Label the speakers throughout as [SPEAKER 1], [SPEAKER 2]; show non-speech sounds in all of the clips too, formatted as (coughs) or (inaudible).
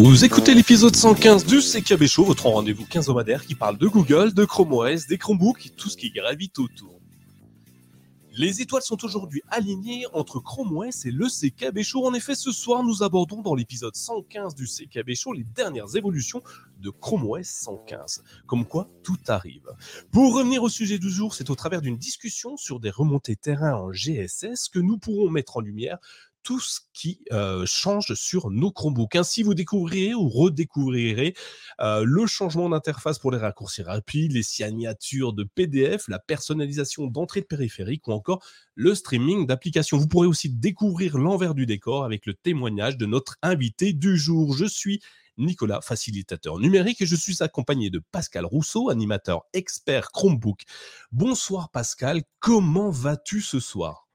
[SPEAKER 1] Vous écoutez l'épisode 115 du CKB Show, votre rendez-vous quinzomadaire qui parle de Google, de Chrome OS, des Chromebooks et tout ce qui gravite autour. Les étoiles sont aujourd'hui alignées entre Chrome OS et le CKB Show. En effet, ce soir, nous abordons dans l'épisode 115 du CKB Show les dernières évolutions de Chrome OS 115. Comme quoi, tout arrive. Pour revenir au sujet du jour, c'est au travers d'une discussion sur des remontées terrain en GSS que nous pourrons mettre en lumière tout ce qui change sur nos Chromebooks. Ainsi, vous découvrirez ou redécouvrirez le changement d'interface pour les raccourcis rapides, les signatures de PDF, la personnalisation d'entrée de périphérique ou encore le streaming d'applications. Vous pourrez aussi découvrir l'envers du décor avec le témoignage de notre invité du jour. Je suis Nicolas, facilitateur numérique, et je suis accompagné de Pascal Rousseau, animateur expert Chromebook. Bonsoir Pascal, comment vas-tu ce soir?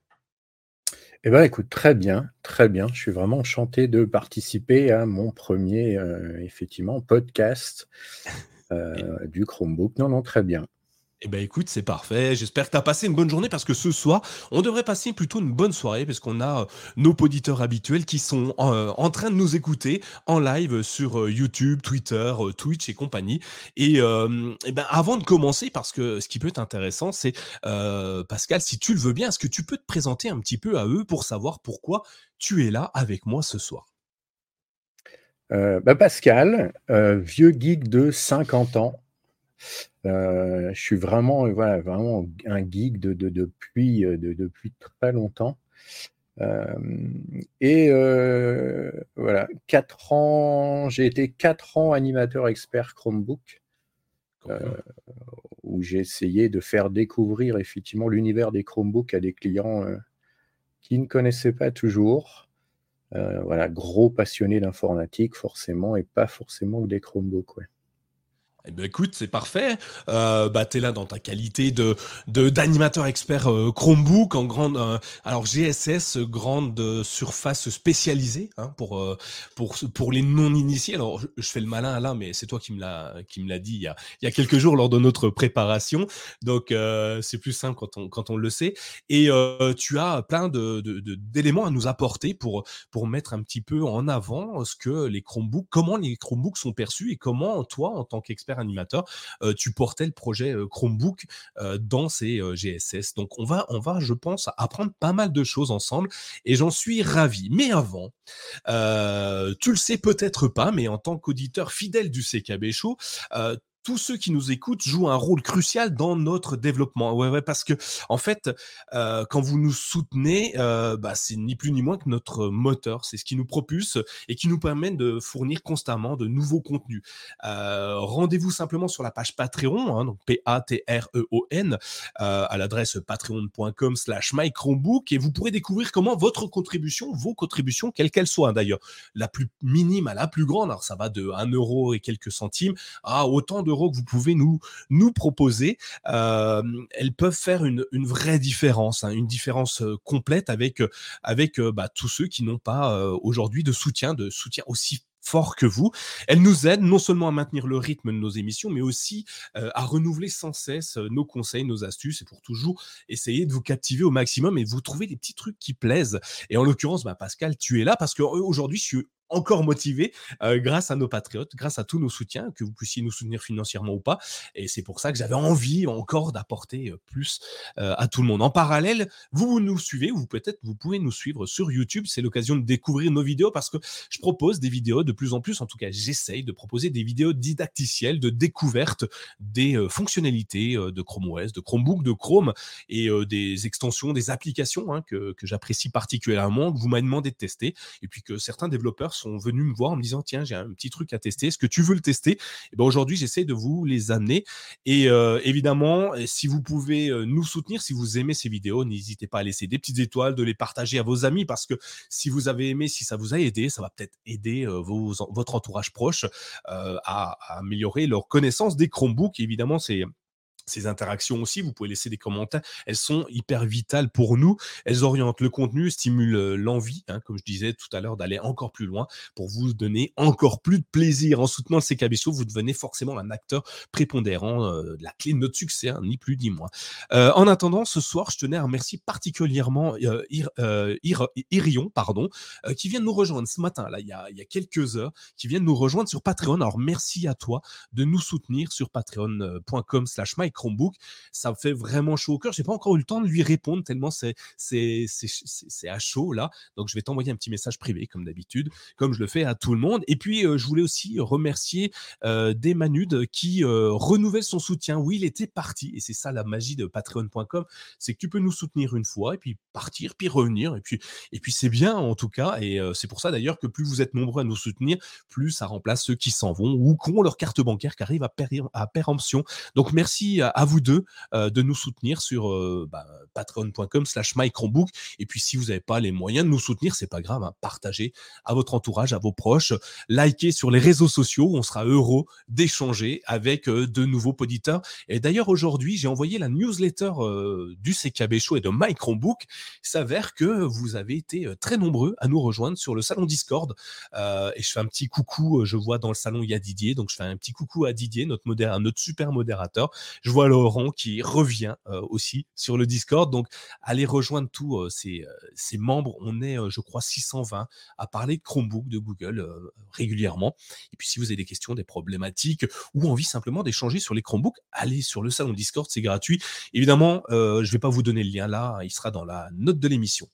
[SPEAKER 2] Eh bien, écoute, très bien, très bien. Je suis vraiment enchanté de participer à mon premier, euh, effectivement, podcast (laughs) euh, du Chromebook. Non, non, très bien.
[SPEAKER 1] Eh ben écoute, c'est parfait. J'espère que tu as passé une bonne journée parce que ce soir, on devrait passer plutôt une bonne soirée parce qu'on a euh, nos auditeurs habituels qui sont euh, en, train de nous écouter en live sur euh, YouTube, Twitter, Twitch et compagnie. Et, eh ben avant de commencer, parce que ce qui peut être intéressant, c'est Pascal, si tu le veux bien, est-ce que tu peux te présenter un petit peu à eux pour savoir pourquoi tu es là avec moi ce soir?
[SPEAKER 2] Bah, Pascal, vieux geek de 50 ans, je suis vraiment, voilà, vraiment un geek de, de, depuis, euh, de, depuis très longtemps. Euh, et voilà, quatre ans, j'ai été quatre ans animateur expert Chromebook, où j'ai essayé de faire découvrir effectivement l'univers des Chromebooks à des clients qui ne connaissaient pas toujours. voilà, gros passionné d'informatique forcément, et pas forcément que des Chromebooks. Ouais.
[SPEAKER 1] Eh ben écoute, c'est parfait. Euh, bah t'es là dans ta qualité de d'animateur expert euh, Chromebook en grande euh, alors GSS grande surface spécialisée hein, pour euh, pour pour les non initiés. Alors je, fais le malin là, mais c'est toi qui me l'a qui me l'a dit il y a il y a quelques jours lors de notre préparation. Donc c'est plus simple quand on quand on le sait. Et tu as plein de d'éléments à nous apporter pour pour mettre un petit peu en avant ce que les Chromebooks, comment les Chromebooks sont perçus et comment toi en tant qu'expert animateur, euh, tu portais le projet euh, Chromebook euh, dans ces GSS. Donc on va, on va, je pense, apprendre pas mal de choses ensemble et j'en suis ravi. Mais avant, tu le sais peut-être pas, mais en tant qu'auditeur fidèle du CKB Show, tous ceux qui nous écoutent jouent un rôle crucial dans notre développement. Ouais, ouais, parce que en fait, euh, quand vous nous soutenez, euh, bah, c'est ni plus ni moins que notre moteur. C'est ce qui nous propulse et qui nous permet de fournir constamment de nouveaux contenus. Euh, Rendez-vous simplement sur la page Patreon, hein, donc P-A-T-R-E-O-N, à l'adresse patreon.com/slash mychromebook et vous pourrez découvrir comment votre contribution, vos contributions, quelles qu'elles soient hein, d'ailleurs, la plus minime à la plus grande, alors ça va de 1 euro et quelques centimes à autant de que vous pouvez nous, proposer, euh, elles peuvent faire une, vraie différence, hein, une différence euh, complète avec, euh, avec bah, tous ceux qui n'ont pas aujourd'hui de soutien, de soutien aussi fort que vous. Elles nous aident non seulement à maintenir le rythme de nos émissions, mais aussi à renouveler sans cesse nos conseils, nos astuces, et pour toujours essayer de vous captiver au maximum et vous trouver des petits trucs qui plaisent. Et en l'occurrence, bah, Pascal, tu es là parce qu'aujourd'hui, je suis encore motivé euh, grâce à nos patriotes, grâce à tous nos soutiens, que vous puissiez nous soutenir financièrement ou pas. Et c'est pour ça que j'avais envie encore d'apporter euh, plus euh, à tout le monde. En parallèle, vous nous suivez, vous peut-être vous pouvez nous suivre sur YouTube. C'est l'occasion de découvrir nos vidéos parce que je propose des vidéos de plus en plus, en tout cas j'essaye de proposer des vidéos didacticielles de découverte des fonctionnalités de Chrome OS, de Chromebook, de Chrome et des extensions, des applications hein, que, que j'apprécie particulièrement, que vous m'avez demandé de tester et puis que certains développeurs sont venus me voir en me disant tiens j'ai un petit truc à tester est-ce que tu veux le tester? Et ben aujourd'hui j'essaie de vous les amener. Et euh, évidemment si vous pouvez euh, nous soutenir si vous aimez ces vidéos n'hésitez pas à laisser des petites étoiles de les partager à vos amis parce que si vous avez aimé si ça vous a aidé ça va peut-être aider euh, vos, votre entourage proche à, à, améliorer leur connaissance des Chromebooks. Évidemment c'est ces interactions aussi, vous pouvez laisser des commentaires, elles sont hyper vitales pour nous, elles orientent le contenu, stimulent euh, l'envie, hein, comme je disais tout à l'heure, d'aller encore plus loin pour vous donner encore plus de plaisir. En soutenant le CKB Show, vous devenez forcément un acteur prépondérant, euh, la clé de notre succès, hein, ni plus ni moins. Euh, en attendant, ce soir, je tenais à remercier particulièrement Irion, pardon, qui vient de nous rejoindre ce matin, là, il y, a, il y a quelques heures, qui vient de nous rejoindre sur Patreon. Alors, merci à toi de nous soutenir sur patreon.com slash Chromebook. Ça me fait vraiment chaud au cœur. J'ai pas encore eu le temps de lui répondre tellement c'est à chaud là. Donc je vais t'envoyer un petit message privé comme d'habitude, comme je le fais à tout le monde. Et puis euh, je voulais aussi remercier euh, Desmanudes qui euh, renouvelle son soutien. Oui, il était parti et c'est ça la magie de Patreon.com, c'est que tu peux nous soutenir une fois et puis partir, puis revenir et puis et puis c'est bien en tout cas. Et euh, c'est pour ça d'ailleurs que plus vous êtes nombreux à nous soutenir, plus ça remplace ceux qui s'en vont ou qui ont leur carte bancaire qui arrive à, à péremption. Donc merci à, vous deux euh, de nous soutenir sur euh, bah, patreon.com slash mychromebook. Et puis, si vous n'avez pas les moyens de nous soutenir, c'est pas grave, hein, partagez à votre entourage, à vos proches, likez sur les réseaux sociaux, on sera heureux d'échanger avec euh, de nouveaux auditeurs. Et d'ailleurs, aujourd'hui, j'ai envoyé la newsletter du CKB Show et de My Il s'avère que vous avez été très nombreux à nous rejoindre sur le salon Discord. et je fais un petit coucou, je vois dans le salon, il y a Didier, donc je fais un petit coucou à Didier, notre, notre super modérateur. Je vois Laurent qui revient euh, aussi sur le Discord. Donc, allez rejoindre tous euh, ces, euh, ces, membres. On est, je crois, 620 à parler de Chromebook de Google régulièrement. Et puis, si vous avez des questions, des problématiques ou envie simplement d'échanger sur les Chromebooks, allez sur le salon Discord, c'est gratuit. Évidemment, je ne vais pas vous donner le lien là, il sera dans la note de l'émission.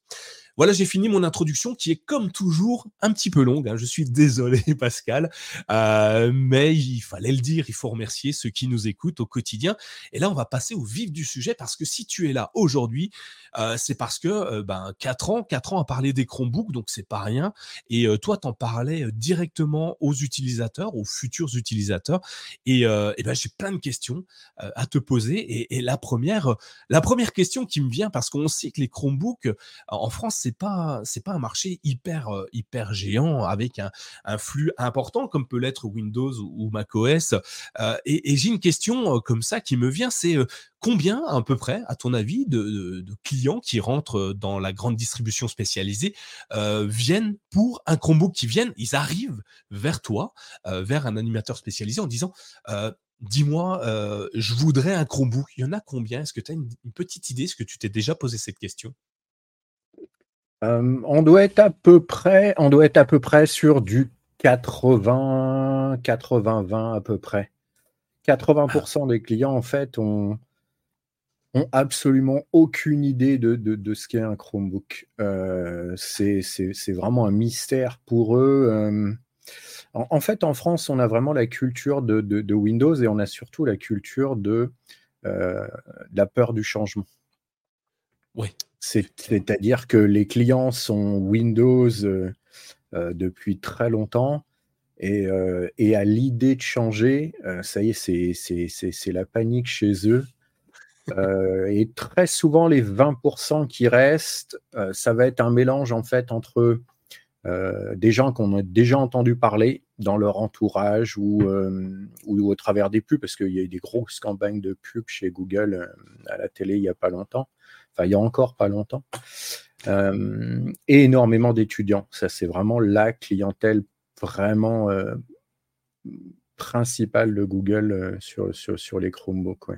[SPEAKER 1] Voilà, j'ai fini mon introduction qui est comme toujours un petit peu longue. Hein. Je suis désolé, (laughs) Pascal, euh, mais il fallait le dire. Il faut remercier ceux qui nous écoutent au quotidien. Et là, on va passer au vif du sujet parce que si tu es là aujourd'hui, euh, c'est parce que euh, ben quatre ans, quatre ans à parler des Chromebooks, donc c'est pas rien. Et toi, t'en parlais directement aux utilisateurs, aux futurs utilisateurs. Et, ben j'ai plein de questions à te poser. Et, la première, la première question qui me vient parce qu'on sait que les Chromebooks en France, pas c'est pas un marché hyper hyper géant avec un, flux important comme peut l'être Windows ou, macOS. Euh, et, j'ai une question comme ça qui me vient, c'est combien à peu près, à ton avis, de, clients qui rentrent dans la grande distribution spécialisée euh, viennent pour un Chromebook, qui viennent, ils arrivent vers toi, euh, vers un animateur spécialisé en disant Dis-moi, je voudrais un Chromebook. Il y en a combien? Est-ce que tu as une, une petite idée? Est-ce que tu t'es déjà posé cette question?
[SPEAKER 2] Euh, on doit être à peu près, sur du 80, 80-20 à peu près. 80% des clients, en fait, ont, ont absolument aucune idée de, ce qu'est un Chromebook. Euh, c'est vraiment un mystère pour eux. Euh. en, fait, en France, on a vraiment la culture de, Windows et on a surtout la culture de, la peur du changement.
[SPEAKER 1] Oui.
[SPEAKER 2] C'est-à-dire que les clients sont Windows euh, euh, depuis très longtemps et, euh, à l'idée de changer, ça y est, c'est la panique chez eux. et très souvent, les 20% qui restent, ça va être un mélange en fait entre des gens qu'on a déjà entendu parler dans leur entourage ou, ou, au travers des pubs, parce qu'il y a eu des grosses campagnes de pubs chez Google à la télé il n'y a pas longtemps il y a encore pas longtemps, euh, et énormément d'étudiants. Ça, c'est vraiment la clientèle vraiment euh, principale de Google euh, sur, les Chromebooks.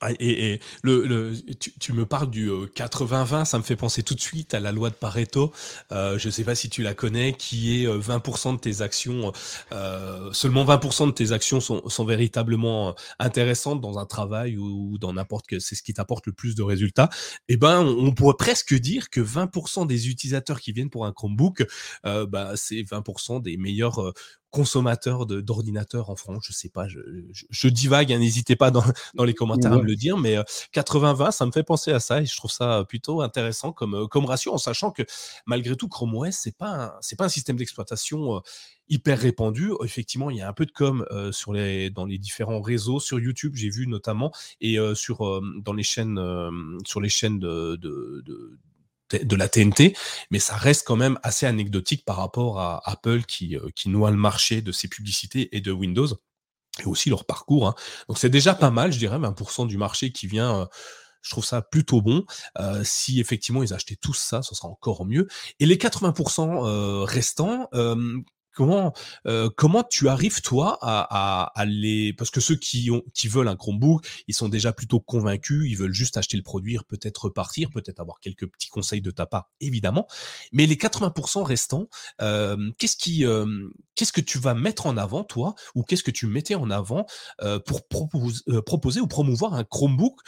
[SPEAKER 1] Ah, et, le, tu, me parles du 80-20, ça me fait penser tout de suite à la loi de Pareto. Euh, je ne sais pas si tu la connais, qui est 20% de tes actions, euh, seulement 20% de tes actions sont, véritablement intéressantes dans un travail ou, dans n'importe quel, c'est ce qui t'apporte le plus de résultats. Eh ben, on, pourrait presque dire que 20% des utilisateurs qui viennent pour un Chromebook, euh, bah, c'est 20% des meilleurs consommateurs d'ordinateurs en France. Je sais pas, je, je, divague, hein, n'hésitez pas dans, dans, les commentaires à me le dire, mais 80-20, euh, ça me fait penser à ça et je trouve ça plutôt intéressant comme, euh, comme ratio, en sachant que malgré tout, Chrome OS, c'est pas c'est pas un système d'exploitation euh, hyper répandu. Effectivement, il y a un peu de com sur les, dans les différents réseaux, sur YouTube, j'ai vu notamment, et sur, dans les chaînes, sur les chaînes de, de, de de la TNT, mais ça reste quand même assez anecdotique par rapport à Apple qui, euh, qui noie le marché de ses publicités et de Windows. et aussi leur parcours. Hein. Donc c'est déjà pas mal, je dirais, 20% du marché qui vient. je trouve ça plutôt bon. si effectivement ils achetaient tous ça, ce sera encore mieux. Et les 80% restants, Comment, euh, comment tu arrives toi à, à, les parce que ceux qui ont qui veulent un Chromebook, ils sont déjà plutôt convaincus, ils veulent juste acheter le produit, peut-être repartir, peut-être avoir quelques petits conseils de ta part, évidemment. Mais les 80% restants, euh, qu'est-ce qui euh, qu'est-ce que tu vas mettre en avant toi ou qu'est-ce que tu mettais en avant pour proposer ou promouvoir un Chromebook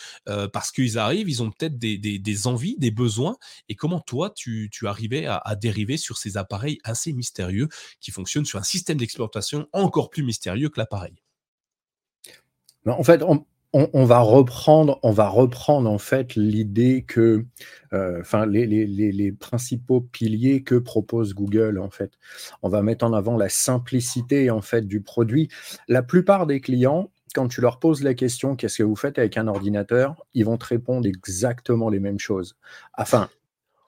[SPEAKER 1] parce qu'ils arrivent, ils ont peut-être des, envies, des besoins et comment toi tu, tu arrivais à, à dériver sur ces appareils assez mystérieux qui font fonctionne sur un système d'exploitation encore plus mystérieux que l'appareil.
[SPEAKER 2] En fait, on, va reprendre, on va reprendre en fait l'idée que, euh, enfin, les, principaux piliers que propose Google en fait. On va mettre en avant la simplicité en fait du produit. La plupart des clients, quand tu leur poses la question qu'est-ce que vous faites avec un ordinateur, ils vont te répondre exactement les mêmes choses. Enfin,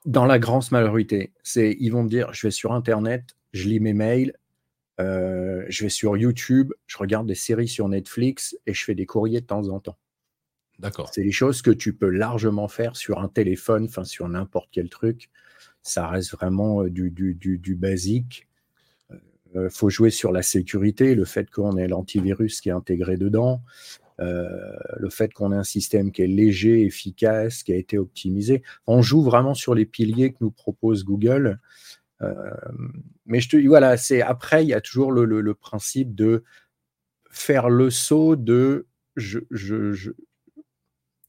[SPEAKER 2] dans la grande majorité, c'est ils vont te dire je vais sur internet, je lis mes mails, euh, je vais sur YouTube, je regarde des séries sur Netflix et je fais des courriers de temps en temps.
[SPEAKER 1] D'accord.
[SPEAKER 2] C'est des choses que tu peux largement faire sur un téléphone, enfin sur n'importe quel truc. Ça reste vraiment euh, du, du, du, basique. Il euh, faut jouer sur la sécurité, le fait qu'on ait l'antivirus qui est intégré dedans, le fait qu'on ait un système qui est léger, efficace, qui a été optimisé. On joue vraiment sur les piliers que nous propose Google. Euh, mais je te voilà, c'est après, il y a toujours le, principe de faire le saut de je, je,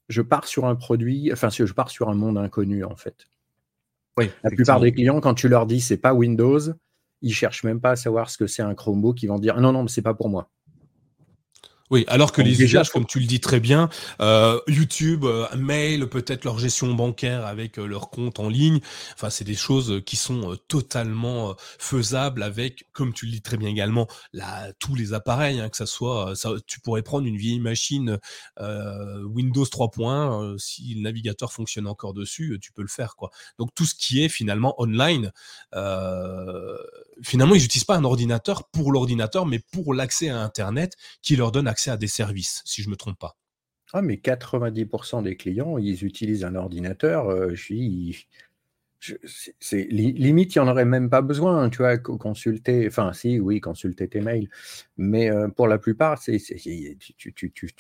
[SPEAKER 2] je, pars sur un produit, enfin, je pars sur un monde inconnu en fait.
[SPEAKER 1] Oui,
[SPEAKER 2] la plupart des clients, quand tu leur dis c'est pas Windows, ils cherchent même pas à savoir ce que c'est un Chromebook, ils vont dire non, non, mais c'est pas pour moi.
[SPEAKER 1] Oui, alors que les usages, comme tu le dis très bien, euh, YouTube, euh, mail, peut-être leur gestion bancaire avec euh, leur compte en ligne, enfin c'est des choses qui sont totalement faisables avec, comme tu le dis très bien également, tous les appareils, hein, que ça soit, ça, tu pourrais prendre une vieille machine Windows 3.1, si le navigateur fonctionne encore dessus, tu peux le faire quoi. Donc tout ce qui est finalement online, finalement ils n'utilisent pas un ordinateur pour l'ordinateur, mais pour l'accès à Internet qui leur donne accès à des services, si je me trompe pas.
[SPEAKER 2] Ah, mais 90% des clients, ils utilisent un ordinateur. Euh, je limite, il n'y en aurait même pas besoin, tu vois, consulter, enfin si, oui, consulter tes mails, mais euh, pour la plupart, tu,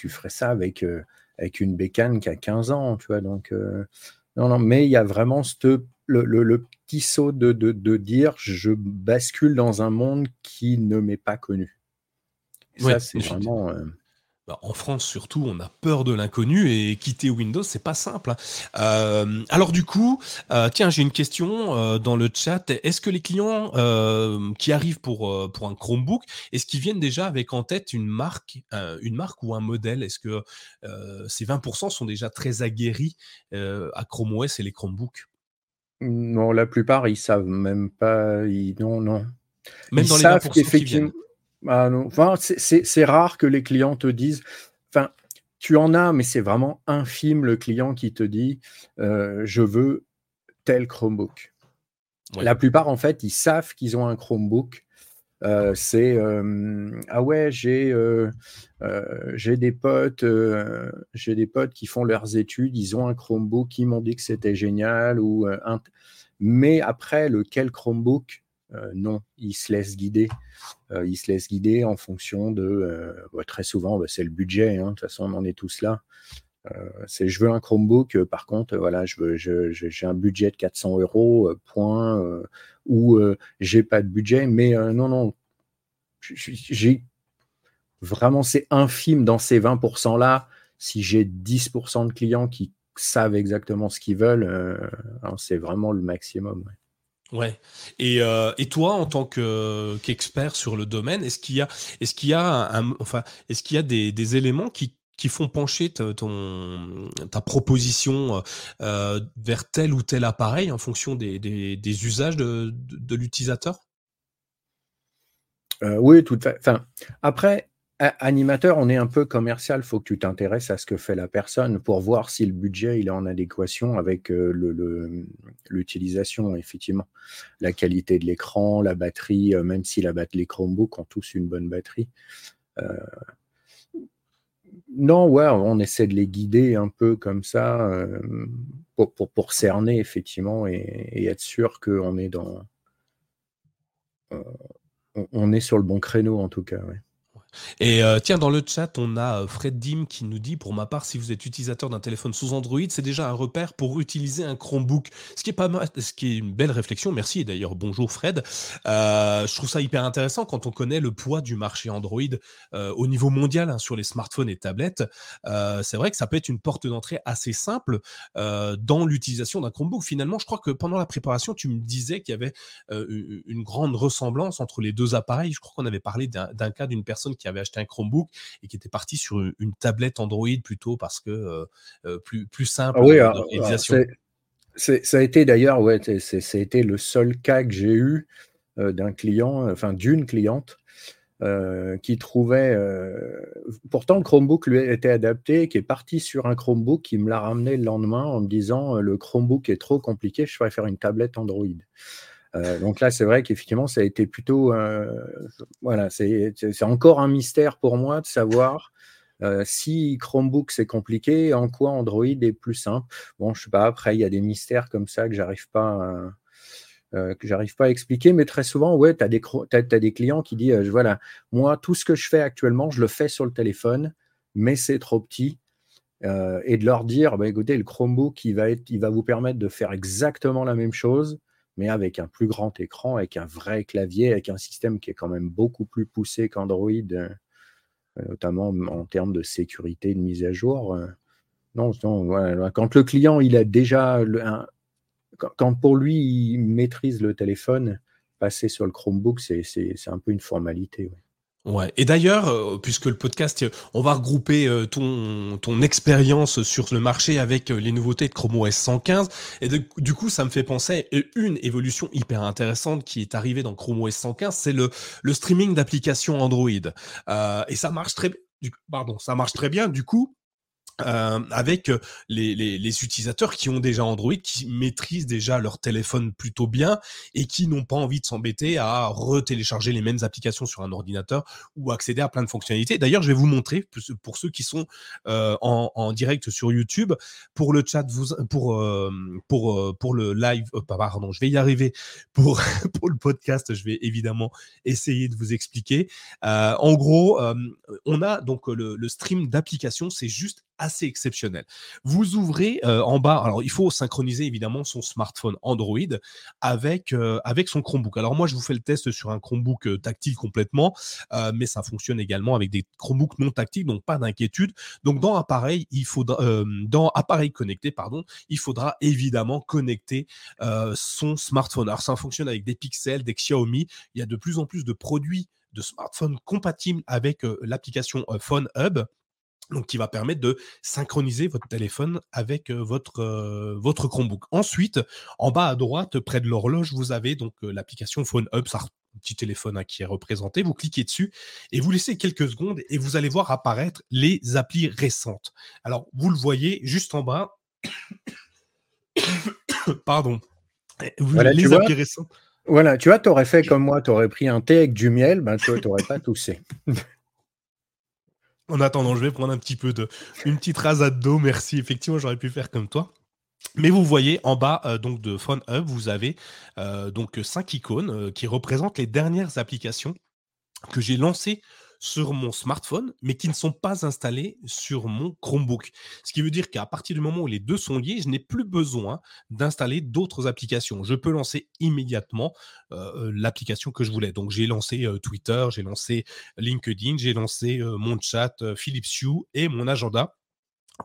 [SPEAKER 2] ferais ça avec, euh, avec une bécane qui a 15 ans, tu vois, donc, non, non, mais il y a vraiment le, le, petit saut de, de, de, dire, je bascule dans un monde qui ne m'est pas connu. ça, c'est vraiment...
[SPEAKER 1] Bah, en France surtout, on a peur de l'inconnu et quitter Windows, c'est pas simple. Hein. Euh, alors du coup, euh, tiens, j'ai une question euh, dans le chat. Est-ce que les clients qui arrivent pour pour un Chromebook, est-ce qu'ils viennent déjà avec en tête une marque, une marque ou un modèle? Est-ce que ces 20% sont déjà très aguerris à Chrome OS et les Chromebooks?
[SPEAKER 2] Non, la plupart ils savent même pas. Ils... Non, non. Même dans les 20% qui viennent. Ah enfin, c'est rare que les clients te disent. Enfin, tu en as, mais c'est vraiment infime le client qui te dit euh, je veux tel Chromebook. La plupart, en fait, ils savent qu'ils ont un Chromebook. Euh, c'est euh, ah ouais, j'ai j'ai des potes, j'ai des potes qui font leurs études, ils ont un Chromebook, ils m'ont dit que c'était génial ou mais après lequel Chromebook euh, non, ils se laissent guider. Euh, ils se laissent guider en fonction de. Euh, bah, très souvent, bah, c'est le budget. Hein, de toute façon, on en est tous là. c'est je veux un Chromebook, par contre, voilà, je veux, j'ai un budget de 400 euros, point, ou j'ai pas de budget, mais non, non, vraiment, c'est infime dans ces 20% là. Si j'ai 10% de clients qui savent exactement ce qu'ils veulent, hein, c'est vraiment le maximum.
[SPEAKER 1] Et, euh, et toi, en tant qu'expert sur le domaine, est-ce qu'il y a, est-ce y a, enfin, est-ce qu'il y a des, des éléments qui, qui font pencher ta, ton, ta proposition euh, vers tel ou tel appareil en fonction des, des, des usages de, de, l'utilisateur?
[SPEAKER 2] Euh, Oui, tout à fait. Enfin, après, Animateur, on est un peu commercial, il faut que tu t'intéresses à ce que fait la personne pour voir si le budget il est en adéquation avec euh, l'utilisation, effectivement. La qualité de l'écran, la batterie, euh, même si la les Chromebooks ont tous une bonne batterie. Euh, non, ouais, on essaie de les guider un peu comme ça pour, cerner effectivement et, être sûr qu'on est dans, on est sur le bon créneau en tout cas.
[SPEAKER 1] Et euh, tiens, dans le chat, on a euh, Fred Dim qui nous dit, pour ma part, si vous êtes utilisateur d'un téléphone sous Android, c'est déjà un repère pour utiliser un Chromebook. Ce qui est pas mal, ce qui est une belle réflexion. Merci. Et d'ailleurs, bonjour Fred. Euh, je trouve ça hyper intéressant quand on connaît le poids du marché Android au niveau mondial hein, sur les smartphones et tablettes. c'est vrai que ça peut être une porte d'entrée assez simple dans l'utilisation d'un Chromebook. Finalement, je crois que pendant la préparation, tu me disais qu'il y avait une grande ressemblance entre les deux appareils. Je crois qu'on avait parlé d'un cas d'une personne qui qui avait acheté un Chromebook et qui était parti sur une, tablette Android plutôt parce que euh, euh, plus, plus simple
[SPEAKER 2] ah oui, ça a été d'ailleurs, ouais, c'est été le seul cas que j'ai eu euh, d'un client, enfin d'une cliente, qui trouvait. pourtant, le Chromebook lui était adapté, qui est parti sur un Chromebook, qui me l'a ramené le lendemain en me disant le Chromebook est trop compliqué, je préfère une tablette Android. Euh, donc là, c'est vrai qu'effectivement, ça a été plutôt. Euh, voilà, c'est encore un mystère pour moi de savoir euh, si Chromebook c'est compliqué, en quoi Android est plus simple. Bon, je sais pas. Après, il y a des mystères comme ça que j'arrive pas. j'arrive pas à expliquer, mais très souvent, ouais, tu as, des clients qui disent, voilà, moi, tout ce que je fais actuellement, je le fais sur le téléphone, mais c'est trop petit. et de leur dire, bah, écoutez, le Chromebook, il il va vous permettre de faire exactement la même chose, mais avec un plus grand écran, avec un vrai clavier, avec un système qui est quand même beaucoup plus poussé qu'Android, euh, notamment en termes de sécurité, de mise à jour. Euh. Non, quand le client, il a déjà, quand pour lui, il maîtrise le téléphone, passer sur le Chromebook, c'est un peu une formalité.
[SPEAKER 1] Et d'ailleurs, euh, puisque le podcast, on va regrouper euh, ton, ton expérience sur le marché avec euh, les nouveautés de Chrome OS 115. Et du coup, ça me fait penser à une évolution hyper intéressante qui est arrivée dans Chrome OS 115, c'est le, le streaming d'applications Android. et ça marche très, pardon, ça marche très bien. Du coup, euh, avec euh, les, les, les, utilisateurs qui ont déjà Android, qui maîtrisent déjà leur téléphone plutôt bien et qui n'ont pas envie de s'embêter à retélécharger les mêmes applications sur un ordinateur ou accéder à plein de fonctionnalités. D'ailleurs, je vais vous montrer pour ceux qui sont euh, en, en, direct sur YouTube, pour le chat, vous, pour euh, pour euh, pour le live, pardon, je vais y arriver. Pour (laughs) pour le podcast, je vais évidemment essayer de vous expliquer. en gros, on a donc le, le stream d'applications, c'est juste assez exceptionnel. Vous ouvrez euh, en bas, alors il faut synchroniser évidemment son smartphone Android avec, euh, avec son Chromebook. Alors moi je vous fais le test sur un Chromebook euh, tactile complètement, mais ça fonctionne également avec des Chromebooks non tactiles, donc pas d'inquiétude. Donc dans appareil, il faudra, dans appareil connecté, pardon, il faudra évidemment connecter son smartphone. Alors ça fonctionne avec des Pixels, des Xiaomi. Il y a de plus en plus de produits de smartphones compatibles avec l'application Phone Hub donc qui va permettre de synchroniser votre téléphone avec votre, votre Chromebook. Ensuite, en bas à droite, près de l'horloge, vous avez donc l'application Phone Hub, ça un petit téléphone hein, qui est représenté. Vous cliquez dessus et vous laissez quelques secondes et vous allez voir apparaître les applis récentes. Alors, vous le voyez juste en bas. Pardon.
[SPEAKER 2] Vous, voilà, les applis récentes. Voilà, tu vois, tu aurais fait comme moi, tu aurais pris un thé avec du miel, ben tu n'aurais pas toussé. (laughs)
[SPEAKER 1] En attendant, je vais prendre un petit peu de, une petite rasade d'eau. Merci. Effectivement, j'aurais pu faire comme toi. Mais vous voyez en bas euh, donc de Phone Hub, vous avez euh, donc cinq icônes euh, qui représentent les dernières applications que j'ai lancées sur mon smartphone, mais qui ne sont pas installés sur mon Chromebook. Ce qui veut dire qu'à partir du moment où les deux sont liés, je n'ai plus besoin d'installer d'autres applications. Je peux lancer immédiatement euh, l'application que je voulais. Donc j'ai lancé euh, Twitter, j'ai lancé LinkedIn, j'ai lancé euh, mon chat, Philips Hue et mon agenda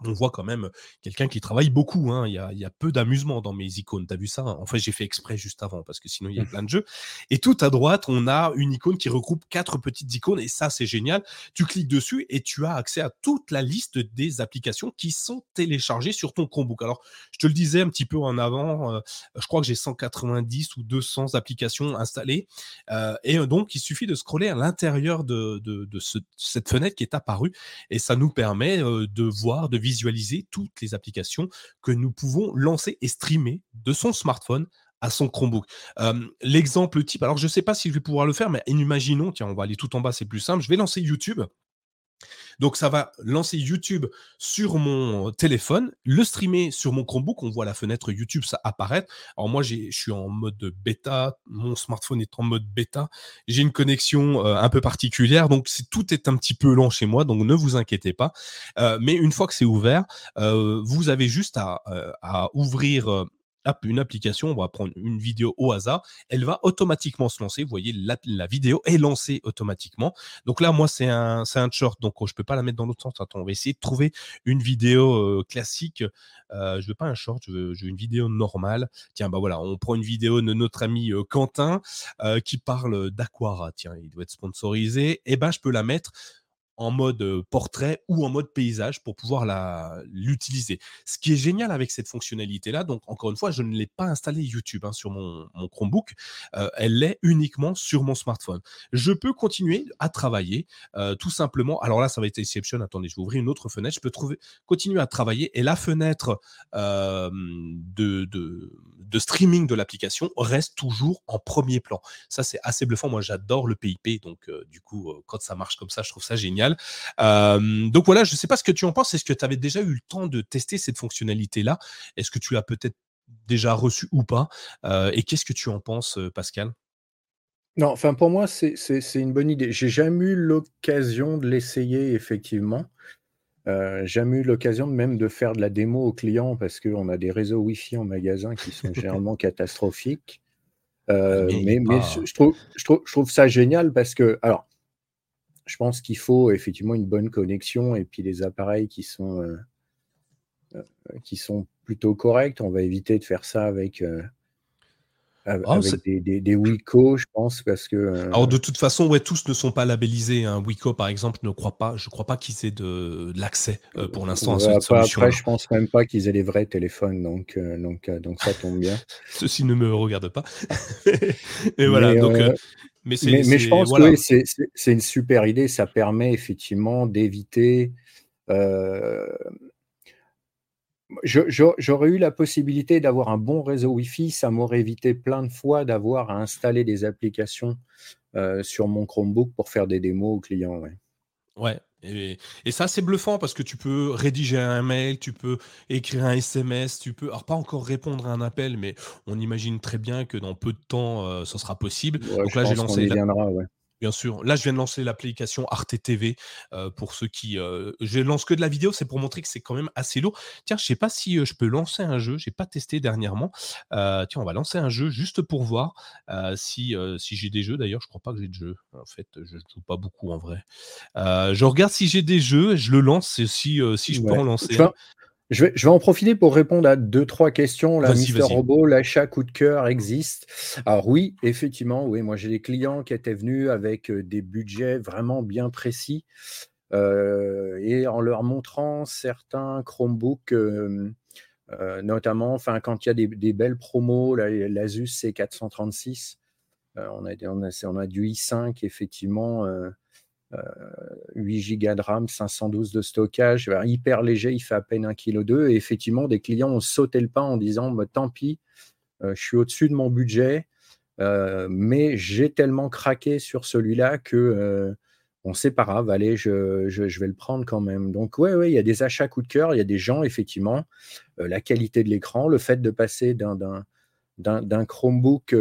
[SPEAKER 1] on voit quand même quelqu'un qui travaille beaucoup. Hein. Il, y a, il, y a, peu d'amusement dans mes icônes. Tu as vu ça? En fait, j'ai fait exprès juste avant parce que sinon, il y a mmh. plein de jeux. Et tout à droite, on a une icône qui regroupe quatre petites icônes. Et ça, c'est génial. Tu cliques dessus et tu as accès à toute la liste des applications qui sont téléchargées sur ton Chromebook. Alors, je te le disais un petit peu en avant. Euh, je crois que j'ai 190 ou 200 applications installées. Euh, et donc, il suffit de scroller à l'intérieur de, de, de ce, cette fenêtre qui est apparue. Et ça nous permet euh, de voir, de visualiser toutes les applications que nous pouvons lancer et streamer de son smartphone à son Chromebook. L'exemple type, alors je ne sais pas si je vais pouvoir le faire, mais imaginons, tiens, on va aller tout en bas, c'est plus simple, je vais lancer YouTube. Donc ça va lancer YouTube sur mon téléphone, le streamer sur mon Chromebook. On voit la fenêtre YouTube ça apparaître. Alors moi, je suis en mode bêta. Mon smartphone est en mode bêta. J'ai une connexion euh, un peu particulière, donc tout est un petit peu lent chez moi. Donc ne vous inquiétez pas. Euh, mais une fois que c'est ouvert, euh, vous avez juste à, à ouvrir une application, on va prendre une vidéo au hasard, elle va automatiquement se lancer. Vous voyez, la, vidéo est lancée automatiquement. Donc là, moi, c'est un, un short, donc je ne peux pas la mettre dans l'autre sens. Attends, on va essayer de trouver une vidéo euh, classique. Euh, je veux pas un short, je veux, une vidéo normale. Tiens, bah voilà, on prend une vidéo de notre ami euh, Quentin qui parle d'Aquara. Tiens, il doit être sponsorisé. Et eh ben, je peux la mettre en mode portrait ou en mode paysage pour pouvoir l'utiliser. Ce qui est génial avec cette fonctionnalité-là, donc encore une fois, je ne l'ai pas installé YouTube hein, sur mon, Chromebook, elle l'est uniquement sur mon smartphone. Je peux continuer à travailler tout simplement. Alors là, ça va être exception. Attendez, je vais ouvrir une autre fenêtre. Je peux trouver, continuer à travailler et la fenêtre de, streaming de l'application reste toujours en premier plan. Ça, c'est assez bluffant. Moi, j'adore le PIP, donc du coup, quand ça marche comme ça, je trouve ça génial donc voilà, je ne sais pas ce que tu en penses. Est-ce que tu avais déjà eu le temps de tester cette fonctionnalité-là? Est-ce que tu l'as peut-être déjà reçu ou pas? Et qu'est-ce que tu en penses, Pascal?
[SPEAKER 2] Non, enfin pour moi, c'est une bonne idée. J'ai jamais eu l'occasion de l'essayer, effectivement. Euh, jamais eu l'occasion même de faire de la démo aux clients parce qu'on a des réseaux Wi-Fi en magasin qui sont (laughs) généralement catastrophiques. Ah, mais, je, trouve, je, trouve, je, trouve, ça génial parce que, alors, je pense qu'il faut effectivement une bonne connexion et puis les appareils qui sont, euh, euh, qui sont plutôt corrects. On va éviter de faire ça avec, euh, ah, des, des, Wico, je pense, parce que.
[SPEAKER 1] Alors de toute façon, ouais, tous ne sont pas labellisés. Un hein. Wico, par exemple, ne croit pas. Je crois pas qu'ils aient de, l'accès pour l'instant à cette solution.
[SPEAKER 2] Après, je pense même pas qu'ils aient les vrais téléphones, donc donc donc ça tombe bien. (laughs)
[SPEAKER 1] Ceci ne me regarde pas. (laughs) et voilà. donc
[SPEAKER 2] mais, je pense que c'est une super idée. Ça permet effectivement d'éviter. Euh, j'aurais eu la possibilité d'avoir un bon réseau Wi-Fi. Ça m'aurait évité plein de fois d'avoir à installer des applications euh, sur mon Chromebook pour faire des démos aux clients.
[SPEAKER 1] Ouais, et, ça, c'est bluffant parce que tu peux rédiger un mail, tu peux écrire un SMS, tu peux, alors pas encore répondre à un appel, mais on imagine très bien que dans peu de temps, euh, ça sera possible.
[SPEAKER 2] Donc là, j'ai lancé. Viendra, ouais.
[SPEAKER 1] Bien sûr. Là, je viens de lancer l'application Arte TV euh, pour ceux qui. Euh, je lance que de la vidéo, c'est pour montrer que c'est quand même assez lourd. Tiens, je sais pas si euh, je peux lancer un jeu. J'ai pas testé dernièrement. tiens, on va lancer un jeu juste pour voir si si j'ai des jeux. D'ailleurs, je crois pas que j'ai de jeux. En fait, je joue pas beaucoup en vrai. je regarde si j'ai des jeux. Je le lance. Si si je peux en lancer.
[SPEAKER 2] Je vais, en profiter pour répondre à deux, trois questions. Là, Mister Robot, l'achat coup de cœur existe. Alors oui, effectivement, oui, moi j'ai des clients qui étaient venus avec euh, des budgets vraiment bien précis. Euh, et en leur montrant certains Chromebooks, euh, notamment, enfin, quand il y a des, belles promos, l'Asus C436, on, a, on, a, on a du i5, effectivement. 8 Go de RAM, 512 de stockage, hyper léger, il fait à peine 1,2 kg. Et effectivement, des clients ont sauté le pas en disant bah, tant pis, euh, je suis au-dessus de mon budget, euh, mais j'ai tellement craqué sur celui-là que euh, bon, c'est pas grave, allez, je, vais le prendre quand même. Donc, ouais, ouais, il y a des achats coup de cœur, il y a des gens, effectivement, la qualité de l'écran, le fait de passer d'un Chromebook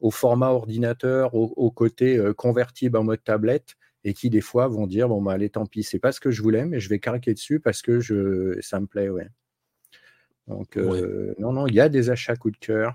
[SPEAKER 2] au format ordinateur, au côté convertible en mode tablette, et qui des fois vont dire bon bah allez tant pis c'est pas ce que je voulais mais je vais craquer dessus parce que je ça me plaît ouais. Donc euh, non non il y a des achats coup de cœur.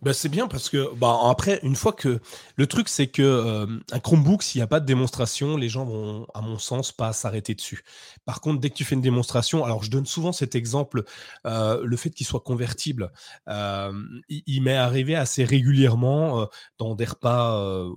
[SPEAKER 1] Bah, c'est bien parce que bah, après une fois que le truc c'est que euh, un Chromebook s'il n'y a pas de démonstration les gens vont à mon sens pas s'arrêter dessus. Par contre dès que tu fais une démonstration alors je donne souvent cet exemple euh, le fait qu'il soit convertible il, il m'est arrivé assez régulièrement dans des repas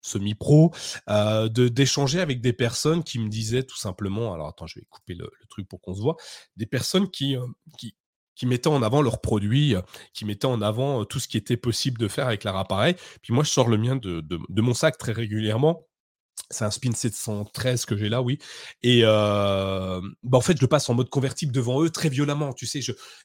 [SPEAKER 1] semi-pro, euh, d'échanger avec des personnes qui me disaient tout simplement, alors attends, je vais couper le, truc pour qu'on se voit, des personnes qui, euh, qui, qui mettaient en avant leurs produits, qui mettaient en avant tout ce qui était possible de faire avec leur appareil. Puis moi, je sors le mien de, de, mon sac très régulièrement. C'est un spin 713 que j'ai là, oui. Et euh, bah en fait, je le passe en mode convertible devant eux très violemment. Tu sais,